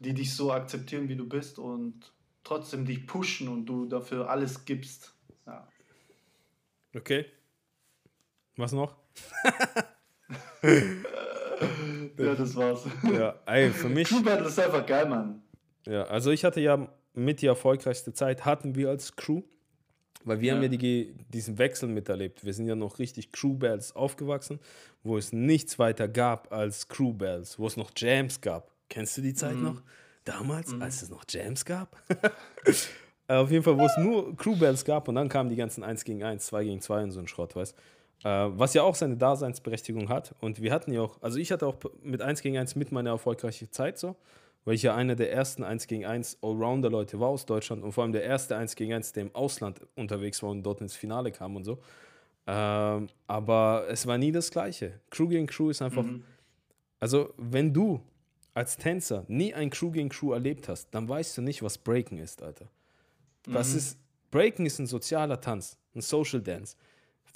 die dich so akzeptieren, wie du bist und trotzdem dich pushen und du dafür alles gibst. Ja. Okay. Was noch? Ja, das war's. Ja, ey, für mich. Crew Battle ist einfach geil, Mann. Ja, also ich hatte ja mit die erfolgreichste Zeit, hatten wir als Crew, weil wir Ja. haben ja die, diesen Wechsel miterlebt. Wir sind ja noch richtig Crew Bells aufgewachsen, wo es nichts weiter gab als Crew Bells, wo es noch Jams gab. Kennst du die Zeit noch? Damals, als es noch Jams gab? Äh, Auf jeden Fall, wo es nur Crew Bells gab und dann kamen die ganzen 1 gegen 1, 2 gegen 2 und so ein Schrott, weißt äh, Was ja auch seine Daseinsberechtigung hat. Und wir hatten ja auch, also ich hatte auch mit 1 gegen 1 mit meiner erfolgreichen Zeit so, weil ich ja einer der ersten 1 gegen 1 Allrounder-Leute war aus Deutschland und vor allem der erste 1 gegen 1, der im Ausland unterwegs war und dort ins Finale kam und so. Ähm, aber es war nie das Gleiche. Crew gegen Crew ist einfach, also wenn du als Tänzer nie ein Crew gegen Crew erlebt hast, dann weißt du nicht, was Breaken ist, Alter. Was ist, Breaken ist ein sozialer Tanz, ein Social Dance,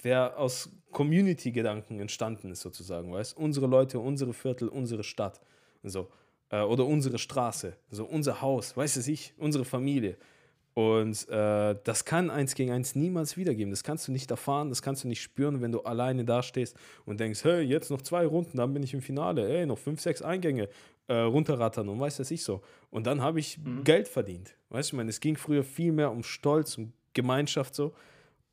der aus Community-Gedanken entstanden ist, sozusagen, weißt Unsere Leute, unsere Viertel, unsere Stadt, so, äh, oder unsere Straße, so unser Haus, weiß es ich, unsere Familie. Und äh, das kann eins gegen eins niemals wiedergeben. Das kannst du nicht erfahren, das kannst du nicht spüren, wenn du alleine dastehst und denkst, hey, jetzt noch zwei Runden, dann bin ich im Finale, hey, noch fünf, sechs Eingänge äh, runterrattern und weiß das ich so. Und dann habe ich Geld verdient. Weißt du, ich meine, es ging früher viel mehr um Stolz, um Gemeinschaft so.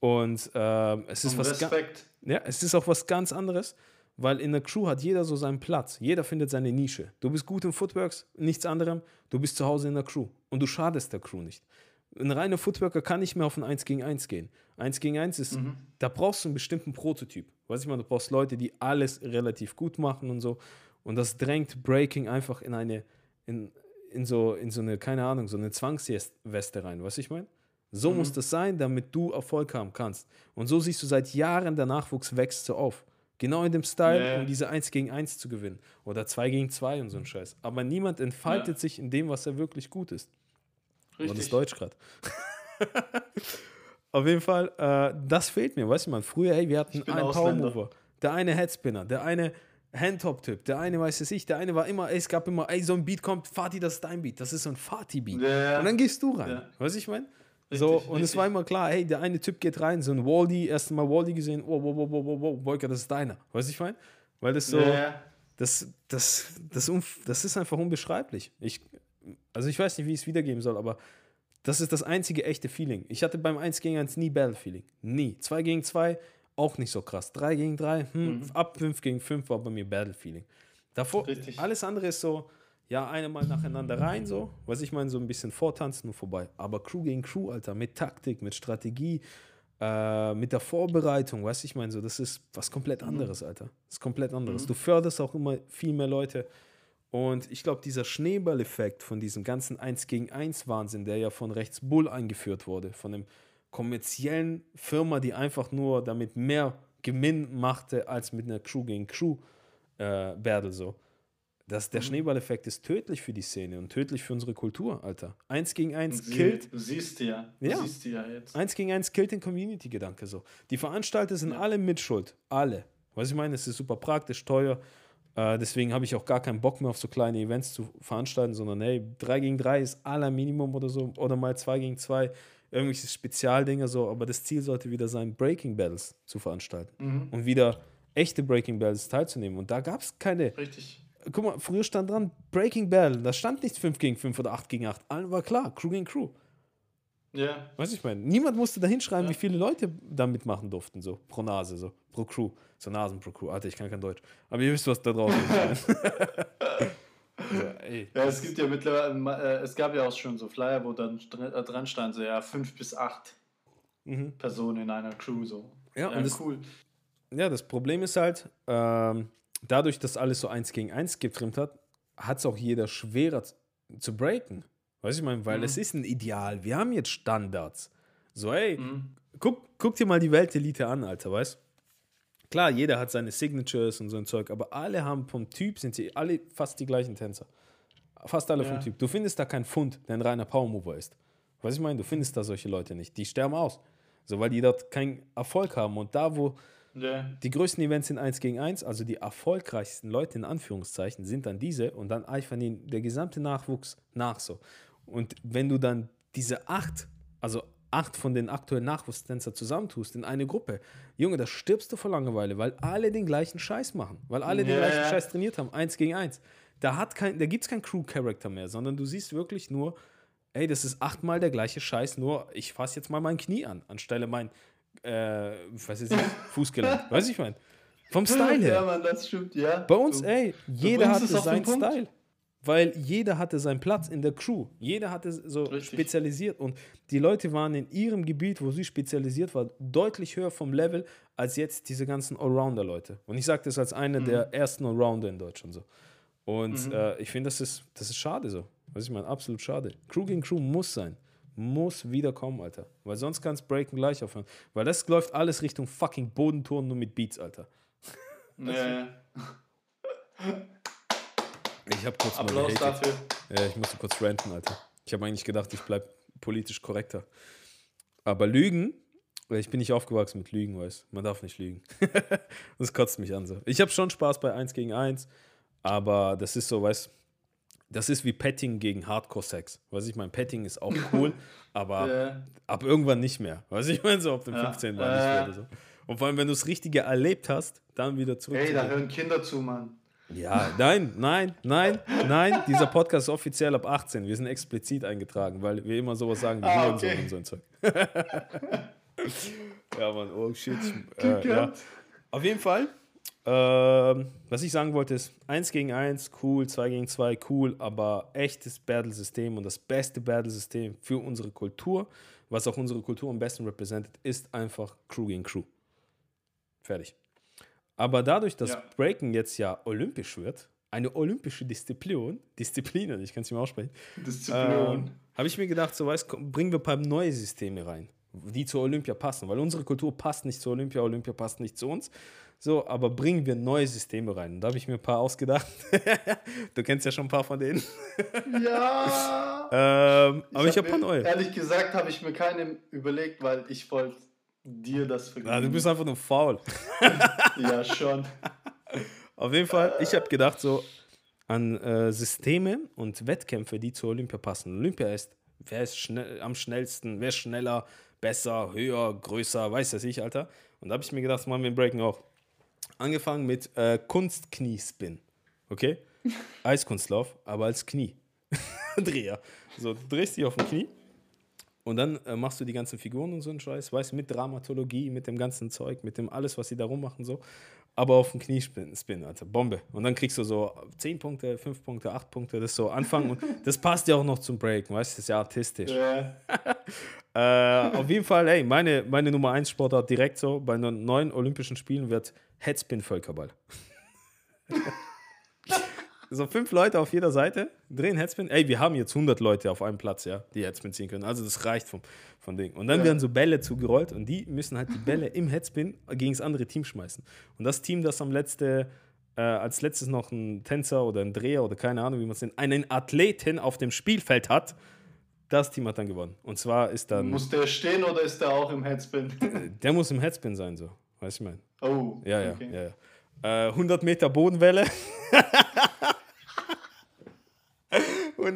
Und ähm, es ist Um was Respekt. Ja, es ist auch was ganz anderes, weil in der Crew hat jeder so seinen Platz. Jeder findet seine Nische. Du bist gut im Footworks, nichts anderem. Du bist zu Hause in der Crew und du schadest der Crew nicht. Ein reiner Footworker kann nicht mehr auf ein 1 gegen 1 gehen. 1 gegen 1 ist, mhm. da brauchst du einen bestimmten Prototyp. Weißt du, du brauchst Leute, die alles relativ gut machen und so. Und das drängt Breaking einfach in eine, in, in so, in so eine, keine Ahnung, so eine Zwangsweste rein. Weißt du, ich meine? So mhm. muss das sein, damit du Erfolg haben kannst. Und so siehst du seit Jahren, der Nachwuchs wächst so auf. Genau in dem Style, yeah. um diese 1 gegen 1 zu gewinnen. Oder 2 gegen 2 und so ein Scheiß. Aber niemand entfaltet ja. sich in dem, was er wirklich gut ist. Richtig. Und das Deutsch gerade. Auf jeden Fall, äh, das fehlt mir, weißt du, man. Früher, ey, wir hatten einen Powermover. Der eine Headspinner, der eine Handtop-Typ, der eine weiß es ich, der eine war immer, ey, es gab immer, ey, so ein Beat kommt, Fatih, das ist dein Beat, das ist so ein Fatih-Beat. Ja. Und dann gehst du rein, ja. weißt du, ich meine? So, und richtig. es war immer klar, hey, der eine Typ geht rein, so ein Waldi, erst mal Waldi gesehen, oh, wow, wow, wow, wow, wow, Boyka, das ist deiner. Weißt du, ich meine? Weil das so, ja. das, das, das, das ist einfach unbeschreiblich. Ich, also ich weiß nicht, wie ich es wiedergeben soll, aber das ist das einzige echte Feeling. Ich hatte beim 1 gegen 1 nie Battle-Feeling. Nie. 2 gegen 2 auch nicht so krass. 3 gegen 3, hm, mhm. ab 5 gegen 5 war bei mir Battle-Feeling. Davor, Richtig. alles andere ist so, ja, eine Mal nacheinander rein, so, was ich meine, so ein bisschen vortanzen und vorbei. Aber Crew gegen Crew, Alter, mit Taktik, mit Strategie, äh, mit der Vorbereitung, weißt du, ich meine, so, das ist was komplett mhm. anderes, Alter. Das ist komplett anderes. Mhm. Du förderst auch immer viel mehr Leute. Und ich glaube, dieser Schneeballeffekt von diesem ganzen 1 gegen 1 Wahnsinn, der ja von rechts Bull eingeführt wurde, von einem kommerziellen Firma, die einfach nur damit mehr Gewinn machte als mit einer Crew gegen Crew äh, Battle so. Das, der mhm. Schneeballeffekt ist tödlich für die Szene und tödlich für unsere Kultur, Alter. Eins gegen eins Sie, killt. Du siehst ja. Du ja. siehst ja jetzt. Eins gegen eins killt den Community-Gedanke so. Die Veranstalter sind ja. alle mitschuld. Alle. Was ich meine, es ist super praktisch, teuer. Äh, deswegen habe ich auch gar keinen Bock mehr auf so kleine Events zu veranstalten, sondern hey, 3 gegen 3 ist aller Minimum oder so. Oder mal 2 gegen 2 irgendwelche Spezialdinger so. Aber das Ziel sollte wieder sein, Breaking Battles zu veranstalten. Mhm. Und wieder echte Breaking Battles teilzunehmen. Und da gab es keine. Richtig guck mal, früher stand dran Breaking Bell, da stand nicht 5 gegen 5 oder 8 gegen 8. Allen war klar, Crew gegen Crew. Ja. Weißt du, ich meine, niemand musste da hinschreiben, ja. wie viele Leute da mitmachen durften, so pro Nase, so pro Crew. So Nasen pro Crew. Alter, ich kann kein Deutsch. Aber ihr wisst, was da draußen ist. ja, ja, es gibt ja mittlerweile, äh, es gab ja auch schon so Flyer, wo dann äh, dran stand, so ja, 5 bis 8 mhm. Personen in einer Crew, so. Ja, ja und das, cool. Ja, das Problem ist halt, ähm, dadurch, dass alles so eins gegen eins getrimmt hat, hat es auch jeder schwerer zu breaken. Weißt du, ich meine, weil mhm. es ist ein Ideal. Wir haben jetzt Standards. So, ey, mhm. guck, guck dir mal die Weltelite an, Alter, weißt Klar, jeder hat seine Signatures und so ein Zeug, aber alle haben vom Typ, sind sie alle fast die gleichen Tänzer. Fast alle ja. vom Typ. Du findest da keinen Fund, der ein reiner Power-Mover ist. Weißt du, ich meine, du findest da solche Leute nicht. Die sterben aus. So, weil die dort keinen Erfolg haben. Und da, wo Yeah. Die größten Events sind 1 gegen 1, also die erfolgreichsten Leute in Anführungszeichen sind dann diese und dann eifern ihnen der gesamte Nachwuchs nach so. Und wenn du dann diese acht, also acht von den aktuellen Nachwuchstänzer zusammentust in eine Gruppe, Junge, da stirbst du vor Langeweile, weil alle den gleichen Scheiß machen, weil alle yeah. den gleichen Scheiß trainiert haben, 1 gegen 1. Da, da gibt es keinen Crew-Character mehr, sondern du siehst wirklich nur, ey, das ist achtmal der gleiche Scheiß, nur ich fasse jetzt mal mein Knie an, anstelle mein äh, was ist das? Fußgelenk. Weiß ich mein. Vom Style her. Ja, Mann, das stimmt, ja. Bei uns, ey, jeder hatte seinen Style. Weil jeder hatte seinen Platz in der Crew. Jeder hatte so Richtig. spezialisiert. Und die Leute waren in ihrem Gebiet, wo sie spezialisiert waren, deutlich höher vom Level als jetzt diese ganzen Allrounder-Leute. Und ich sage das als einer mhm. der ersten Allrounder in Deutschland so. Und mhm. äh, ich finde, das ist, das ist schade so. Was ich meine, absolut schade. Crew gegen Crew muss sein muss wieder kommen, Alter. Weil sonst kann es Breaken gleich aufhören. Weil das läuft alles Richtung fucking Bodenton nur mit Beats, Alter. Nee. Ich hab kurz Applaus mal dafür. Ja, ich musste kurz ranten, Alter. Ich habe eigentlich gedacht, ich bleib politisch korrekter. Aber Lügen, ich bin nicht aufgewachsen mit Lügen, weißt Man darf nicht lügen. das kotzt mich an so. Ich habe schon Spaß bei 1 gegen 1, aber das ist so, weißt das ist wie Petting gegen Hardcore-Sex. Was ich meine, Petting ist auch cool, aber yeah. ab irgendwann nicht mehr. Was ich meine, so ab dem ja. 15. war nicht mehr oder so. Und vor allem, wenn du das Richtige erlebt hast, dann wieder zurück. Hey, da hören Kinder zu, Mann. Ja, nein, nein, nein, nein. Dieser Podcast ist offiziell ab 18. Wir sind explizit eingetragen, weil wir immer sowas sagen wie ah, okay. und so ein Zeug. ja, Mann, oh shit. Äh, ja. Auf jeden Fall, ähm, was ich sagen wollte, ist 1 gegen 1, cool, 2 gegen 2, cool, aber echtes Battle-System und das beste Battle-System für unsere Kultur, was auch unsere Kultur am besten repräsentiert, ist einfach Crew gegen Crew. Fertig. Aber dadurch, dass Ja. Breaken jetzt ja olympisch wird, eine olympische Disziplin, Disziplin, ich kann es nicht mehr aussprechen, Disziplin. ähm, habe ich mir gedacht, so weißt, bringen wir ein paar neue Systeme rein, die zur Olympia passen, weil unsere Kultur passt nicht zur Olympia, Olympia passt nicht zu uns. So, aber bringen wir neue Systeme rein. Und da habe ich mir ein paar ausgedacht. du kennst ja schon ein paar von denen. ja. Ähm, aber ich hab habe ein paar neue. Ehrlich gesagt habe ich mir keinen überlegt, weil ich wollte dir das vergeben. Ja, du bist einfach nur faul. ja, schon. Auf jeden Fall, ich habe gedacht so an äh, Systeme und Wettkämpfe, die zur Olympia passen. Olympia ist, wer ist schnell, am schnellsten, wer ist schneller, besser, höher, größer, weiß das ich, Alter. Und da habe ich mir gedacht, machen wir im Breaking auch. Angefangen mit äh, Kunstkniespin, okay? Eiskunstlauf, aber als Knie. Dreher. So, du drehst dich auf dem Knie und dann äh, machst du die ganzen Figuren und so einen Scheiß, weißt du, mit Dramatologie, mit dem ganzen Zeug, mit dem alles, was sie da rummachen, so. Aber auf dem Knie spin, spin, Alter, Bombe. Und dann kriegst du so 10 Punkte, 5 Punkte, 8 Punkte, das so anfangen. Und das passt ja auch noch zum Breaken, weißt du, das ist ja artistisch. Ja. Äh, auf jeden Fall, ey, meine, meine Nummer 1 Sportart direkt so, bei den neuen Olympischen Spielen wird Headspin-Völkerball. so fünf Leute auf jeder Seite drehen Headspin. Ey, wir haben jetzt 100 Leute auf einem Platz, ja, die Headspin ziehen können. Also das reicht vom, vom Ding. Und dann Ja. werden so Bälle zugerollt und die müssen halt die Bälle im Headspin gegen das andere Team schmeißen. Und das Team, das am letzte, äh, als letztes noch einen Tänzer oder einen Dreher oder keine Ahnung, wie man es nennt, einen Athleten auf dem Spielfeld hat, das Team hat dann gewonnen. Und zwar ist dann, Muss der stehen oder ist der auch im Headspin? der muss im Headspin sein, so. Weißt du, ich meine? Oh. Ja, ja, okay. ja, ja. Äh, 100 Meter Bodenwelle.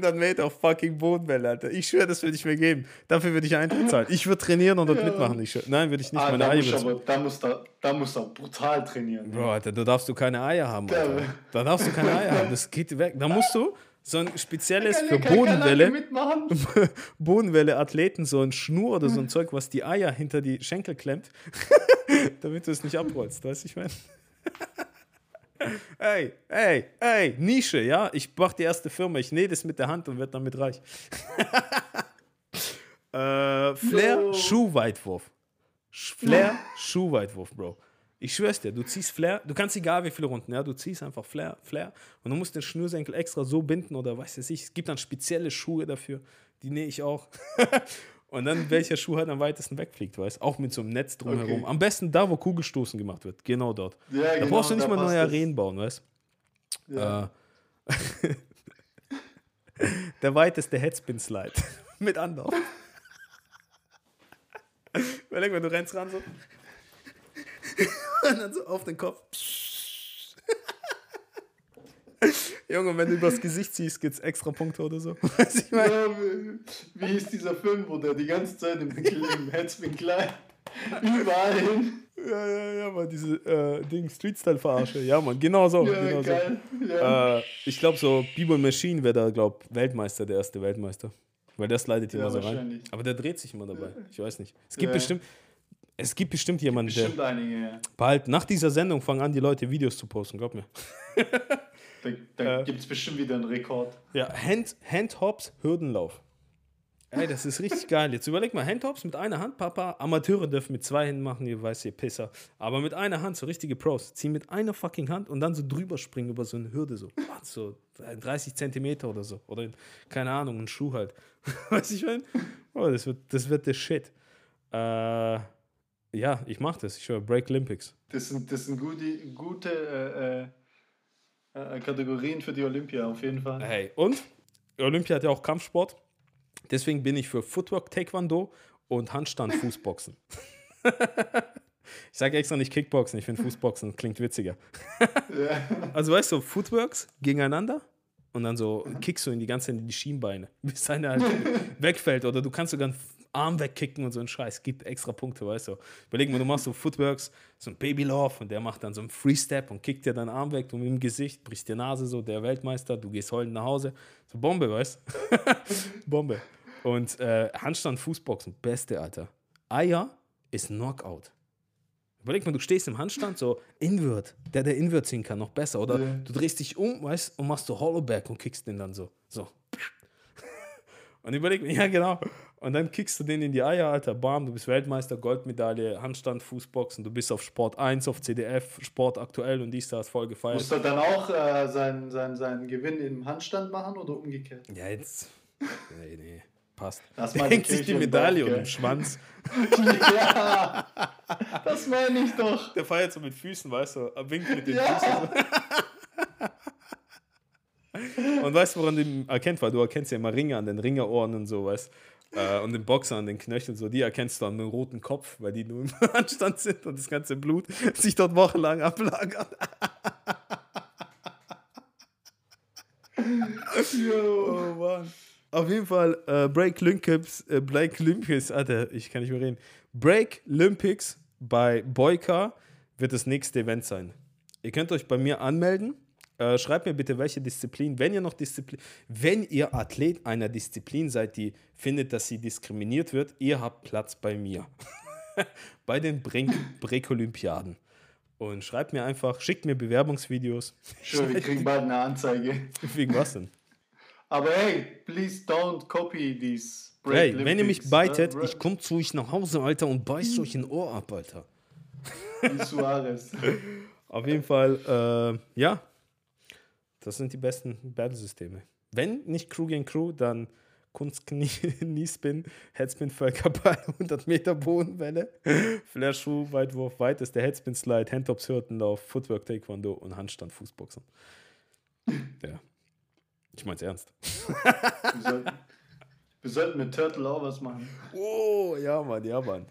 100 Meter fucking Bodenwelle, Alter. Ich schwöre, das würde ich mir geben. Dafür würde ich Eintritt zahlen. Ich würde trainieren und dort Ja. mitmachen. Ich schwör, nein, würde ich nicht. Ah, Meine da, Eier aber, da, muss da, da muss er brutal trainieren. Bro, Alter, da darfst du keine Eier haben. Alter. Da darfst du keine Eier haben. Das geht weg. Da musst du so ein spezielles für Kann- Bodenwelle. lange mitmachen. Bodenwelle-Athleten so ein Schnur oder so ein Zeug, was die Eier hinter die Schenkel klemmt, damit du es nicht abrollst, weißt du, ich meine? Ey, ey, ey, Nische, ja? Ich mach die erste Firma, ich nähe das mit der Hand und werde damit reich. äh, Flair, No. Schuhweitwurf. Sch- Flair, Schuhweitwurf, Bro. Ich schwör's dir, du ziehst Flair, du kannst egal wie viele Runden, ja, du ziehst einfach Flair, Flair und du musst den Schnürsenkel extra so binden oder weiß ich, es gibt dann spezielle Schuhe dafür, die nähe ich auch. und dann welcher Schuh halt am weitesten wegfliegt, weißt Auch mit so einem Netz drumherum. Okay. Am besten da, wo Kugelstoßen gemacht wird, genau dort. Ja, Da genau, brauchst du nicht mal neue. Arenen bauen, weißt Ja. äh, Der weiteste Headspin-Slide mit Anlauf. Überleg mal, du rennst ran so. Und dann so auf den Kopf. Junge, wenn du übers Gesicht ziehst, gibt's extra Punkte oder so. Weiß ich mal. Ja, wie, wie hieß dieser Film, wo der die ganze Zeit im, im Headspin klein überall hin? Ja, ja, ja, man, diese äh, Ding, Street-Style-Verarsche. Ja, man, genau so. Ja, genau geil. so. Ja. Äh, ich glaube, so B-Boy Machine wäre da, glaube Weltmeister, der erste Weltmeister. Weil der slidet Ja, immer so rein. wahrscheinlich. Aber der dreht sich immer dabei. Ich weiß nicht. Es gibt Ja. bestimmt. Es gibt bestimmt jemanden, der. Bestimmt einige, ja. Bald, nach dieser Sendung fangen an, die Leute Videos zu posten, glaub mir. Da, da Äh. gibt es bestimmt wieder einen Rekord. Ja, Hand, Handhops, Hürdenlauf. Ey, das ist richtig geil. Jetzt überleg mal, Handhops mit einer Hand, Papa. Amateure dürfen mit zwei Händen machen, ihr weiß, ihr Pisser. Aber mit einer Hand, so richtige Pros. Ziehen mit einer fucking Hand und dann so drüber springen über so eine Hürde, so. So 30 Zentimeter oder so. Oder, keine Ahnung, ein Schuh halt. Weiß ich mein? Oh, das wird, das wird der Shit. Äh, ja, ich mach das. Ich höre Break Olympics. Das sind, das sind gute, gute äh, äh, äh, Kategorien für die Olympia, auf jeden Fall. Hey, und Olympia hat ja auch Kampfsport. Deswegen bin ich für Footwork Taekwondo und Handstand Fußboxen. ich sage extra nicht Kickboxen, ich finde Fußboxen klingt witziger. Also weißt du, Footworks gegeneinander und dann so kickst du in die ganze in die Schienbeine, bis einer halt wegfällt oder du kannst sogar Arm wegkicken und so ein Scheiß. Gibt extra Punkte, weißt du. Überleg mal, du machst so Footworks, so ein Baby Love und der macht dann so einen Free Step und kickt dir deinen Arm weg, du mit dem Gesicht, brichst dir Nase so, der Weltmeister, du gehst heulend nach Hause. So Bombe, weißt du? Bombe. Und äh, Handstand, Fußboxen, beste, Alter. Eier ist Knockout. Überleg mal, du stehst im Handstand, so Invert, der, der Invert ziehen kann, noch besser. Oder Ja. du drehst dich um, weißt und machst so Hollowback und kickst den dann so. So. Und überleg mir, ja, genau. Und dann kickst du den in die Eier, Alter. Bam, du bist Weltmeister, Goldmedaille, Handstand, Fußboxen. Du bist auf Sport 1, auf CDF, Sport aktuell und dies, das voll gefeiert. Muss er dann auch äh, seinen, seinen, seinen Gewinn im Handstand machen oder umgekehrt? Ja, jetzt. Nee, nee. Passt. Lass Der hängt sich die im Medaille gell? den Schwanz. ja, das meine ich doch. Der feiert so mit Füßen, weißt du, er winkt mit den Ja. Füßen. Und weißt du, woran du ihn erkennt? Weil du erkennst ja immer Ringe an den Ringerohren und so, weißt äh, Und den Boxer an den Knöcheln, so, die erkennst du an dem roten Kopf, weil die nur im Anstand sind und das ganze Blut sich dort wochenlang ablagert. Oh Mann. Auf jeden Fall, äh, Break Olympics, äh, Break Olympics, Alter, ich kann nicht mehr reden. Break Olympics bei Boyka wird das nächste Event sein. Ihr könnt euch bei mir anmelden. Äh, schreibt mir bitte, welche Disziplin, wenn ihr noch Disziplin, wenn ihr Athlet einer Disziplin seid, die findet, dass sie diskriminiert wird, ihr habt Platz bei mir. bei den Break-Olympiaden. Und schreibt mir einfach, schickt mir Bewerbungsvideos. Schon, wir kriegen bald eine Anzeige. Wegen was denn? Aber hey, please don't copy these Break Hey, wenn ihr mich beitet, äh, ich komm zu euch nach Hause, Alter, und beißt euch ein Ohr ab, Alter. wie Suarez. Auf jeden Fall, äh, ja, das sind die besten Battle-Systeme. Wenn nicht Crew gegen Crew, dann Kunst Knie, Kniespin, Headspin Völkerball, 100 Meter Bodenwelle, Flash Schuh, Weitwurf, Weitest, der Headspin Slide, Handtops Hürdenlauf, Footwork Taekwondo und Handstand Fußboxen. Ja. Ich mein's ernst. Wir sollten, wir sollten mit Turtle auch was machen. Oh, ja, Mann, ja, Mann.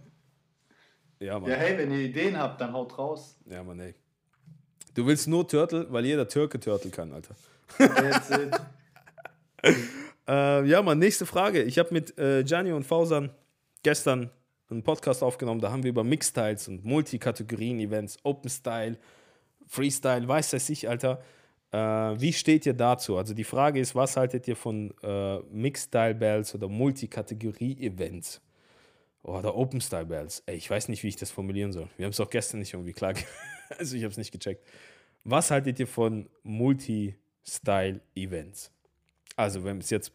Ja, Mann. Ja, hey, wenn ihr Ideen habt, dann haut raus. Ja, Mann, ey. Du willst nur Turtle, weil jeder Türke Turtle kann, Alter. Äh, ja, Mann, nächste Frage. Ich habe mit äh, Gianni und Fausan gestern einen Podcast aufgenommen. Da haben wir über Mixstyles und Multikategorien-Events, Open Style, Freestyle, weiß das ich, Alter. Äh, wie steht ihr dazu? Also die Frage ist, was haltet ihr von äh, Mixstyle-Bells oder Multikategorie-Events? Oder Open Style Bells. Ey, ich weiß nicht, wie ich das formulieren soll. Wir haben es auch gestern nicht irgendwie klar. ge- also ich habe es nicht gecheckt. Was haltet ihr von Multi-Style-Events? Also wenn es jetzt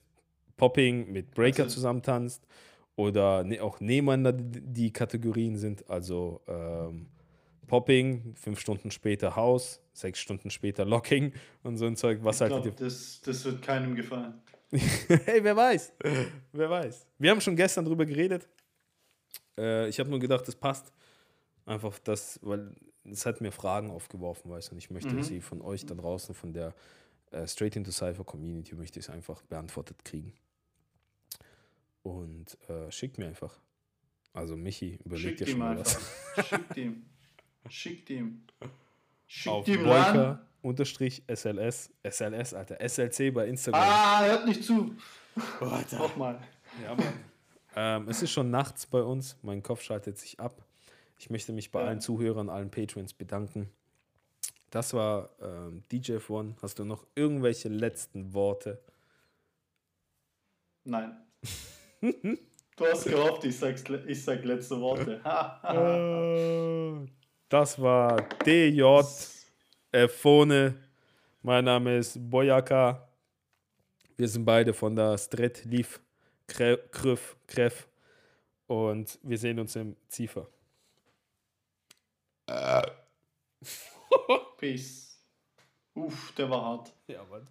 Popping mit Breaker Also- zusammentanzt oder ne, auch nebeneinander die Kategorien sind, also ähm, Popping, fünf Stunden später House, sechs Stunden später Locking und so ein Zeug. Was Ich haltet glaube, ihr? das, das wird keinem gefallen. hey, wer weiß? wer weiß? Wir haben schon gestern drüber geredet. Äh, ich habe nur gedacht, das passt. Einfach das, weil es hat mir Fragen aufgeworfen, weißt du, und ich möchte Mhm. sie von euch da draußen, von der äh, Straight into Cypher Community, möchte ich es einfach beantwortet kriegen. Und äh, schickt mir einfach. Also Michi, überlegt dir schon ihm mal was. Schickt ihm. Schickt ihm. Auf Schickt ihm ran. Boyka unterstrich SLS, SLS, Alter, SLC bei Instagram. Ah, hört nicht zu. Oh, Alter. Nochmal. Ja, Mann. ähm, es ist schon nachts bei uns. Mein Kopf schaltet sich ab. Ich möchte mich bei Ja. allen Zuhörern, allen Patrons bedanken. Das war ähm, DJ F1. Hast du noch irgendwelche letzten Worte? Nein. Du hast gehofft, ich, sag's, ich sag letzte Worte. Das war DJ F1. Mein Name ist Boyaka. Wir sind beide von der Stret Leaf Krüff Kref und wir sehen uns im Ziefer. Peace. Uff, der war hart. Ja, Mann.